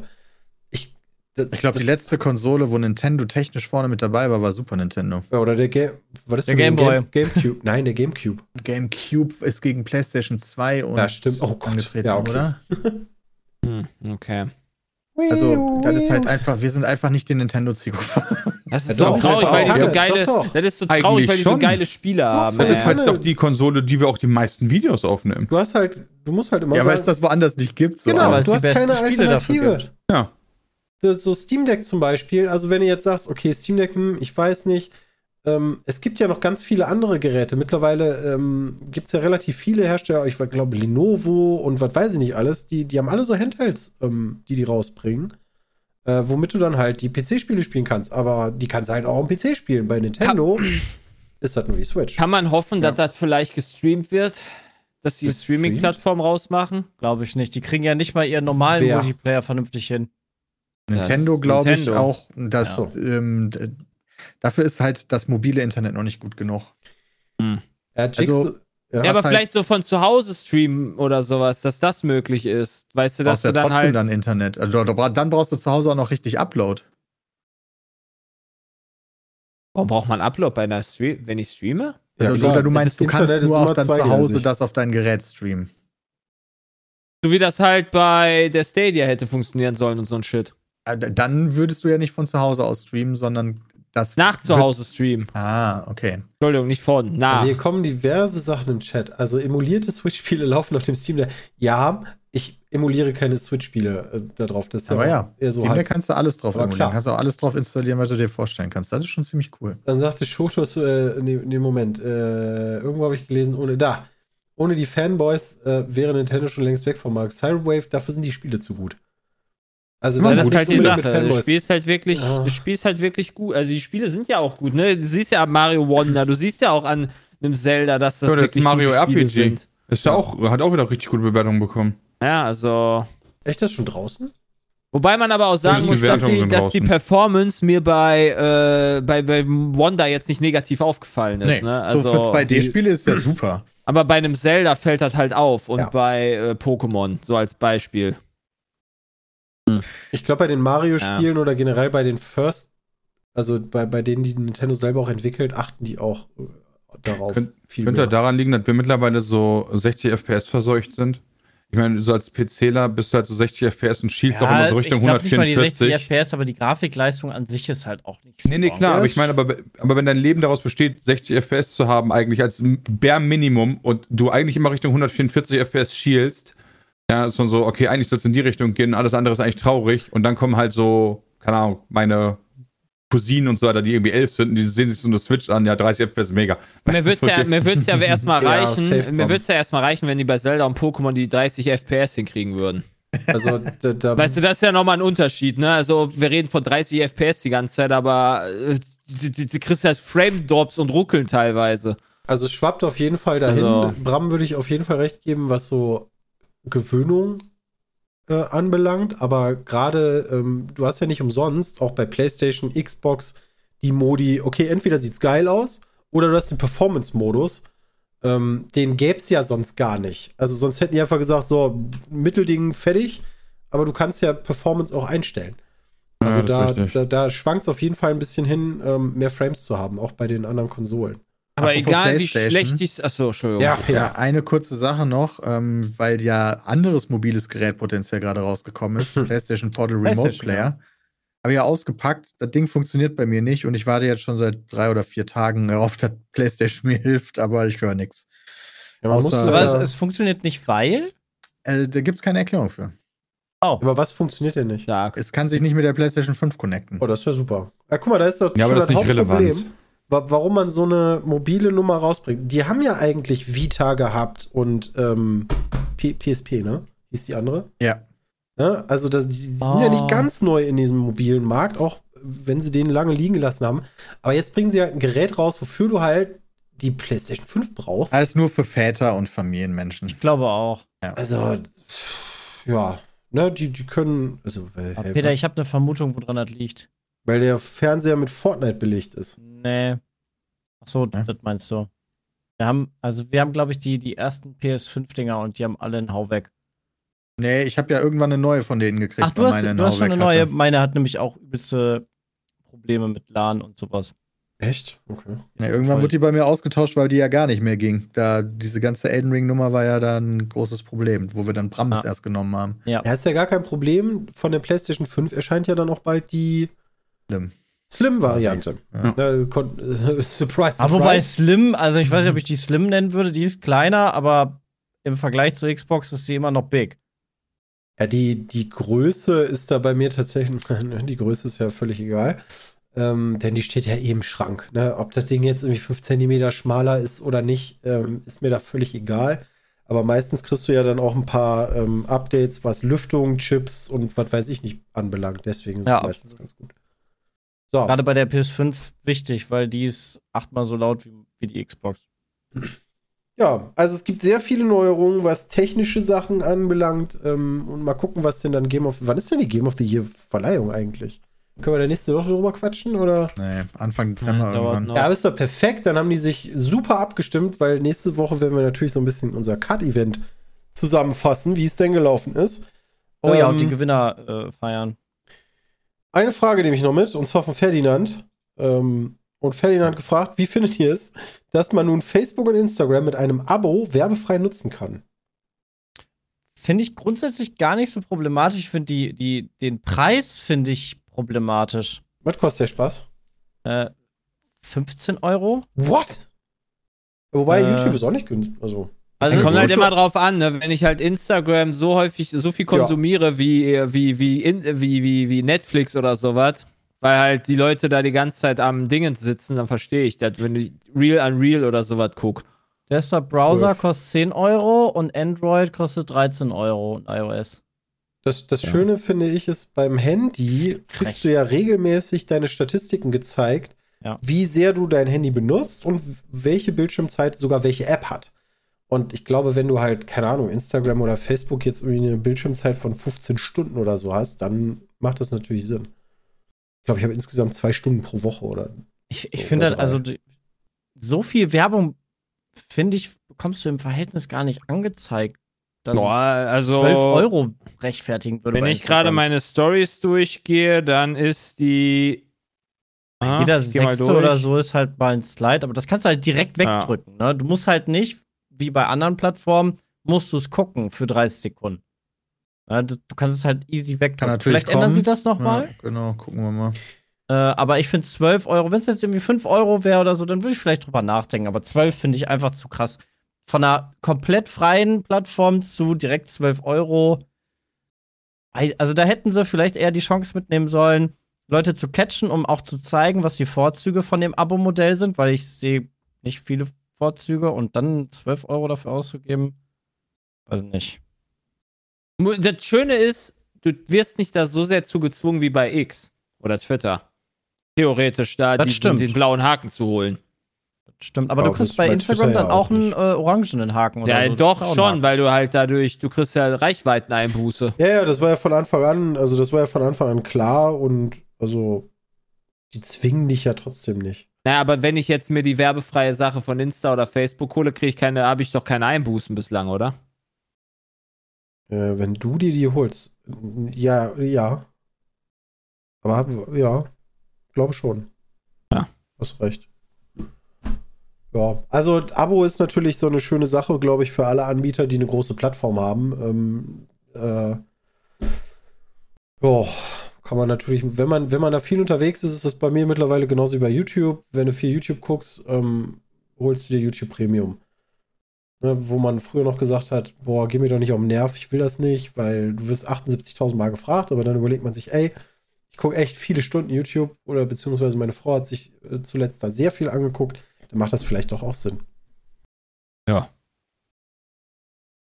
Ich, das, Ich glaube, die das- letzte Konsole, wo Nintendo technisch vorne mit dabei war, war Super Nintendo. Ja, Oder der Game. Was ist Der Game Game, Gamecube? Nein, der Gamecube. GameCube ist gegen PlayStation 2 und Ja, stimmt. Oh Gott. Ja, okay. oder? Hm, okay. Also, das ist halt einfach, wir sind einfach nicht die Nintendo-Zielgruppe. Das ist Ja, so doch, traurig, doch, weil die so doch, geile. doch. Das ist so Eigentlich traurig, weil die so geile Spiele haben. Das ey. ist halt doch die Konsole, die wir auch die meisten Videos aufnehmen. Du hast halt, du musst halt immer Ja, weil es das woanders nicht gibt. So. Genau, du die hast besten keine Spiele dafür Alternative. gibt. Ja. das, so Steam Deck zum Beispiel, also wenn du jetzt sagst, okay, Steam Deck, hm, ich weiß nicht, ähm, es gibt ja noch ganz viele andere Geräte. Mittlerweile ähm, gibt es ja relativ viele Hersteller, ich glaube Lenovo und was weiß ich nicht alles, die, die haben alle so Handhelds, ähm, die die rausbringen, äh, womit du dann halt die PC-Spiele spielen kannst. Aber die kannst du halt auch am PC spielen. Bei Nintendo ist das nur die Switch. Kann man hoffen, dass das vielleicht gestreamt wird? Dass die? Streaming-Plattform rausmachen? Glaube ich nicht. Die kriegen ja nicht mal ihren normalen Wer? Multiplayer vernünftig hin. Nintendo glaube ich auch, dass Ja. ähm, dafür ist halt das mobile Internet noch nicht gut genug. Ja, Jigsaw- Also, ja, Ja, aber halt- vielleicht so von zu Hause streamen oder sowas, dass das möglich ist. Weißt du, dass brauchst ja du dann trotzdem halt. dann Internet. Also dann brauchst du zu Hause auch noch richtig Upload. Warum braucht man Upload bei einer Stream, wenn ich streame? Ja, Also, oder du meinst, du kannst Internet ist nur auch dann zu. Hause das auf dein Gerät streamen. So wie das halt bei der Stadia hätte funktionieren sollen und so ein Shit. Äh, Dann würdest du ja nicht von zu Hause aus streamen, sondern das Nach zu Hause streamen. Ah, okay. Entschuldigung, nicht von. Nach. Also hier kommen diverse Sachen im Chat. Also emulierte Switch-Spiele laufen auf dem Steam Deck. Ja, ich emuliere keine Switch-Spiele äh, da drauf. Das ist Aber ja, eher so Steam Deck halt. kannst du alles drauf Aber emulieren. klar. Kannst du auch alles drauf installieren, was du dir vorstellen kannst. Das ist schon ziemlich cool. Dann sagte Shotos, äh, nee, nee, Moment, äh, irgendwo habe ich gelesen, ohne, da, ohne die Fanboys äh, wäre Nintendo schon längst weg vom Markt. Cyrewave, dafür sind die Spiele zu gut. Also Ja, da das ist halt die Sache. mit Das Fanboys. Spiel ist halt wirklich, Ja. das Spiel ist halt wirklich gut. Also die Spiele sind ja auch gut, ne? Du siehst ja an Mario Wonder, du siehst ja auch an einem Zelda, dass das Ja, das wirklich Mario gute Spiele RPG. sind. Ist ja auch, hat auch wieder richtig gute Bewertungen bekommen. Ja, also. Echt das schon draußen? Wobei man aber auch sagen muss, dass, die, dass die. Performance mir bei, äh, bei, bei Wonder jetzt nicht negativ aufgefallen ist. Ne? Also, so für 2D-Spiele ist ja super. aber bei einem Zelda fällt das halt auf und Ja. bei äh, Pokémon, so als Beispiel. Ich glaube, bei den Mario-Spielen oder generell bei den First, also bei, bei denen, die Nintendo selber auch entwickelt, achten die auch äh, darauf Könnt- viel Könnte mehr. daran liegen, dass wir mittlerweile so 60 FPS verseucht sind. Ich meine, so als PCler bist du halt so 60 FPS und schielst auch immer so Richtung ich glaub nicht mal die 60 144. FPS, aber die Grafikleistung an sich ist halt auch nicht so. Nee, nee, klar, Ja, aber ich meine, aber, aber wenn dein Leben daraus besteht, 60 FPS zu haben, eigentlich als bare Minimum und du eigentlich immer Richtung 144 FPS schielst, ja, ist dann so, okay, eigentlich soll es in die Richtung gehen, alles andere ist eigentlich traurig und dann kommen halt so, keine Ahnung, meine Cousinen und so weiter, die irgendwie elf sind und die sehen sich so eine Switch an, ja, 30 FPS, mega. Mir ist es ja, mir ja erstmal Ja, reichen, mir wird's ja erstmal reichen, wenn die bei Zelda und Pokémon die 30 FPS hinkriegen würden. Also, da, da, Weißt du, das ist ja nochmal ein Unterschied, ne? Also, wir reden von 30 FPS die ganze Zeit, aber äh, du, du, du kriegst halt Frame-Drops und Ruckeln teilweise. also es schwappt auf jeden Fall dahin. Also- Bram würde ich auf jeden Fall recht geben, was so Gewöhnung äh, anbelangt. Aber gerade, ähm, du hast ja nicht umsonst, auch bei PlayStation, Xbox, die Modi, okay, entweder sieht's geil aus oder du hast den Performance-Modus. Ähm, den gäb's ja sonst gar nicht. Also sonst hätten die einfach gesagt, so, Mittelding fertig, aber du kannst ja Performance auch einstellen. Also Ja, da, da, da schwankt es auf jeden Fall ein bisschen hin, ähm, mehr Frames zu haben, auch bei den anderen Konsolen. Aber Apropos egal wie schlecht die. Achso, Entschuldigung. Ja, Ja, eine kurze Sache noch, ähm, weil ja anderes mobiles Gerät potenziell gerade rausgekommen ist, PlayStation Portal Remote Player. Habe ich ja ausgepackt. Das Ding funktioniert bei mir nicht und ich warte jetzt schon seit drei oder vier Tagen darauf, dass PlayStation mir hilft, aber ich höre nichts. Ja, man muss Außer- Aber es, es funktioniert nicht, weil. Äh, da gibt es keine Erklärung für. aber was funktioniert denn nicht? Stark. Es kann sich nicht mit der PlayStation 5 connecten. Oh, das ist ja super. Ja, guck mal, da ist doch Ja, aber das ist nicht Hauptproblem, relevant. Wa warum man so eine mobile Nummer rausbringt. Die haben ja eigentlich Vita gehabt und ähm, P PSP, ne? Hieß die andere? Ja. Ja, also das, die, die sind ja Oh. nicht ganz neu in diesem mobilen Markt, auch wenn sie den lange liegen gelassen haben. Aber jetzt bringen sie halt ein Gerät raus, wofür du halt die PlayStation 5 brauchst. Alles nur für Väter und Familienmenschen. Ich glaube auch. Also, ja, ne, die, die können, also, hey, Peter, was- ich habe eine Vermutung, woran das liegt. Weil der Fernseher mit Fortnite belegt ist. Nee. Achso, Ja. das meinst du. Wir haben, also wir haben, glaube ich, die, die ersten PS5-Dinger und die haben alle einen Hau weg. Nee, ich habe ja irgendwann eine neue von denen gekriegt. Ach, du hast, meine du hast schon eine neue. hatte. Meine hat nämlich auch übelste Probleme mit LAN und sowas. Echt? Okay. Ja, irgendwann wurde die bei mir ausgetauscht, weil die ja gar nicht mehr ging. Da diese ganze Elden Ring Nummer war ja dann ein großes Problem, wo wir dann Brams Ah. erst genommen haben. Ja, ist ja gar kein Problem. Von der PlayStation 5 erscheint ja dann auch bald die Schlimm. Slim-Variante. Ja. Kon- äh, surprise, Aber wobei surprise. Slim, also ich weiß nicht, ob ich die Slim nennen würde, die ist kleiner, aber im Vergleich zur Xbox ist sie immer noch big. Ja, die, die Größe ist da bei mir tatsächlich, die Größe ist ja völlig egal. Ähm, denn die steht ja eh im Schrank. Ne? Ob das Ding jetzt irgendwie 5 cm schmaler ist oder nicht, ähm, ist mir da völlig egal. Aber meistens kriegst du ja dann auch ein paar ähm, Updates, was Lüftung, Chips und was weiß ich nicht anbelangt. Deswegen ist Ja, es meistens ganz gut. So. Gerade bei der PS5 wichtig, weil die ist achtmal so laut wie, wie die Xbox. Ja, also es gibt sehr viele Neuerungen, was technische Sachen anbelangt. Ähm, und mal gucken, was denn dann Game of. Wann ist denn die Game of the Year Verleihung eigentlich? Können wir da nächste Woche drüber quatschen? Oder? Nee, Anfang Dezember Ja, dauert irgendwann. noch. Ja, ist doch perfekt. Dann haben die sich super abgestimmt, weil nächste Woche werden wir natürlich so ein bisschen unser Card-Event zusammenfassen, wie es denn gelaufen ist. Oh ja, Ähm, und die Gewinner äh, feiern. Eine Frage nehme ich noch mit, und zwar von Ferdinand. Ähm, und Ferdinand hat gefragt, wie findet ihr es, dass man nun Facebook und Instagram mit einem Abo werbefrei nutzen kann? Finde ich grundsätzlich gar nicht so problematisch. Ich finde die, die, den Preis finde ich problematisch. Was kostet der Spaß? Äh, 15 Euro? What? Wobei Äh, YouTube ist auch nicht günstig. Also, Also Kommt halt immer drauf an, ne? wenn ich halt Instagram so häufig, so viel konsumiere wie, wie, wie, in, wie, wie, wie Netflix oder sowas, weil halt die Leute da die ganze Zeit am Dingens sitzen, dann verstehe ich das, wenn ich Real Unreal oder sowas gucke. Desktop-Browser 12. kostet 10 Euro und Android kostet 13 Euro und iOS. das, das Schöne finde ich ist, beim Handy kriegst du ja regelmäßig deine Statistiken gezeigt, Ja. wie sehr du dein Handy benutzt und welche Bildschirmzeit sogar welche App hat. Und ich glaube, wenn du halt, keine Ahnung, Instagram oder Facebook jetzt irgendwie eine Bildschirmzeit von 15 Stunden oder so hast, dann macht das natürlich Sinn. Ich glaube, ich habe insgesamt zwei Stunden pro Woche oder. Ich, ich finde halt, also die, so viel Werbung, finde ich, bekommst du im Verhältnis gar nicht angezeigt. Dass Boah, also 12 Euro rechtfertigen würde. Wenn ich gerade meine Stories durchgehe, dann ist die. Ah, Jeder mal sechste oder so ist halt mal ein Slide, aber das kannst du halt direkt Ja. wegdrücken. Ne? Du musst halt nicht, wie bei anderen Plattformen, musst du es gucken für 30 Sekunden. Ja, du kannst es halt easy natürlich Vielleicht ändern kommen. sie das nochmal. Ja, genau, gucken wir mal. Äh, aber ich finde 12 Euro, wenn es jetzt irgendwie 5 Euro wäre oder so, dann würde ich vielleicht drüber nachdenken. Aber 12 finde ich einfach zu krass. Von einer komplett freien Plattform zu direkt 12 Euro. Also da hätten sie vielleicht eher die Chance mitnehmen sollen, Leute zu catchen, um auch zu zeigen, was die Vorzüge von dem Abo-Modell sind, weil ich sehe nicht viele Vorzüge und dann 12 Euro dafür auszugeben, weiß nicht. Das Schöne ist, du wirst nicht da so sehr zu gezwungen wie bei X oder Twitter. Theoretisch da diesen, stimmt. den blauen Haken zu holen. Stimmt, aber Ja, du kriegst bei Instagram dann ja auch auch einen äh, orangenen Haken oder Ja, so. doch schon, weil du halt dadurch, du kriegst ja Reichweiteneinbuße. Ja, ja, das war ja von Anfang an, also das war ja von Anfang an klar und also die zwingen dich ja trotzdem nicht. Naja, aber wenn ich jetzt mir die werbefreie Sache von Insta oder Facebook hole, kriege ich keine, habe ich doch keine Einbußen bislang, oder? Äh, wenn du dir die holst. Ja, ja. Aber hab- ja, glaube schon. Ja. Hast recht. Ja, also Abo ist natürlich so eine schöne Sache, glaube ich, für alle Anbieter, die eine große Plattform haben. Ähm, äh, ja, kann man natürlich, wenn man, wenn man da viel unterwegs ist, ist das bei mir mittlerweile genauso wie bei YouTube. Wenn du viel YouTube guckst, ähm, holst du dir YouTube Premium. Ne, wo man früher noch gesagt hat, boah, geh mir doch nicht auf den Nerv, ich will das nicht, weil du wirst 78.000 Mal gefragt, aber dann überlegt man sich, ey, ich gucke echt viele Stunden YouTube oder beziehungsweise meine Frau hat sich äh, zuletzt da sehr viel angeguckt, dann macht das vielleicht doch auch Sinn. Ja.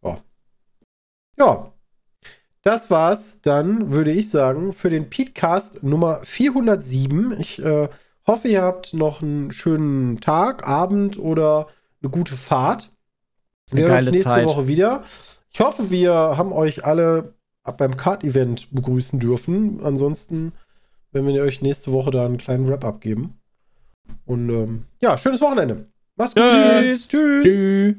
Ja. Ja. Das war's dann, würde ich sagen, für den Petecast Nummer 407. Ich äh, hoffe, ihr habt noch einen schönen Tag, Abend oder eine gute Fahrt. Wir hören uns nächste Zeit. Woche wieder. Ich hoffe, wir haben euch alle beim Card-Event begrüßen dürfen. Ansonsten werden wir euch nächste Woche da einen kleinen Wrap-up geben. Und ähm, ja, schönes Wochenende. Macht's gut. Tschüss. Tschüss. Tschüss.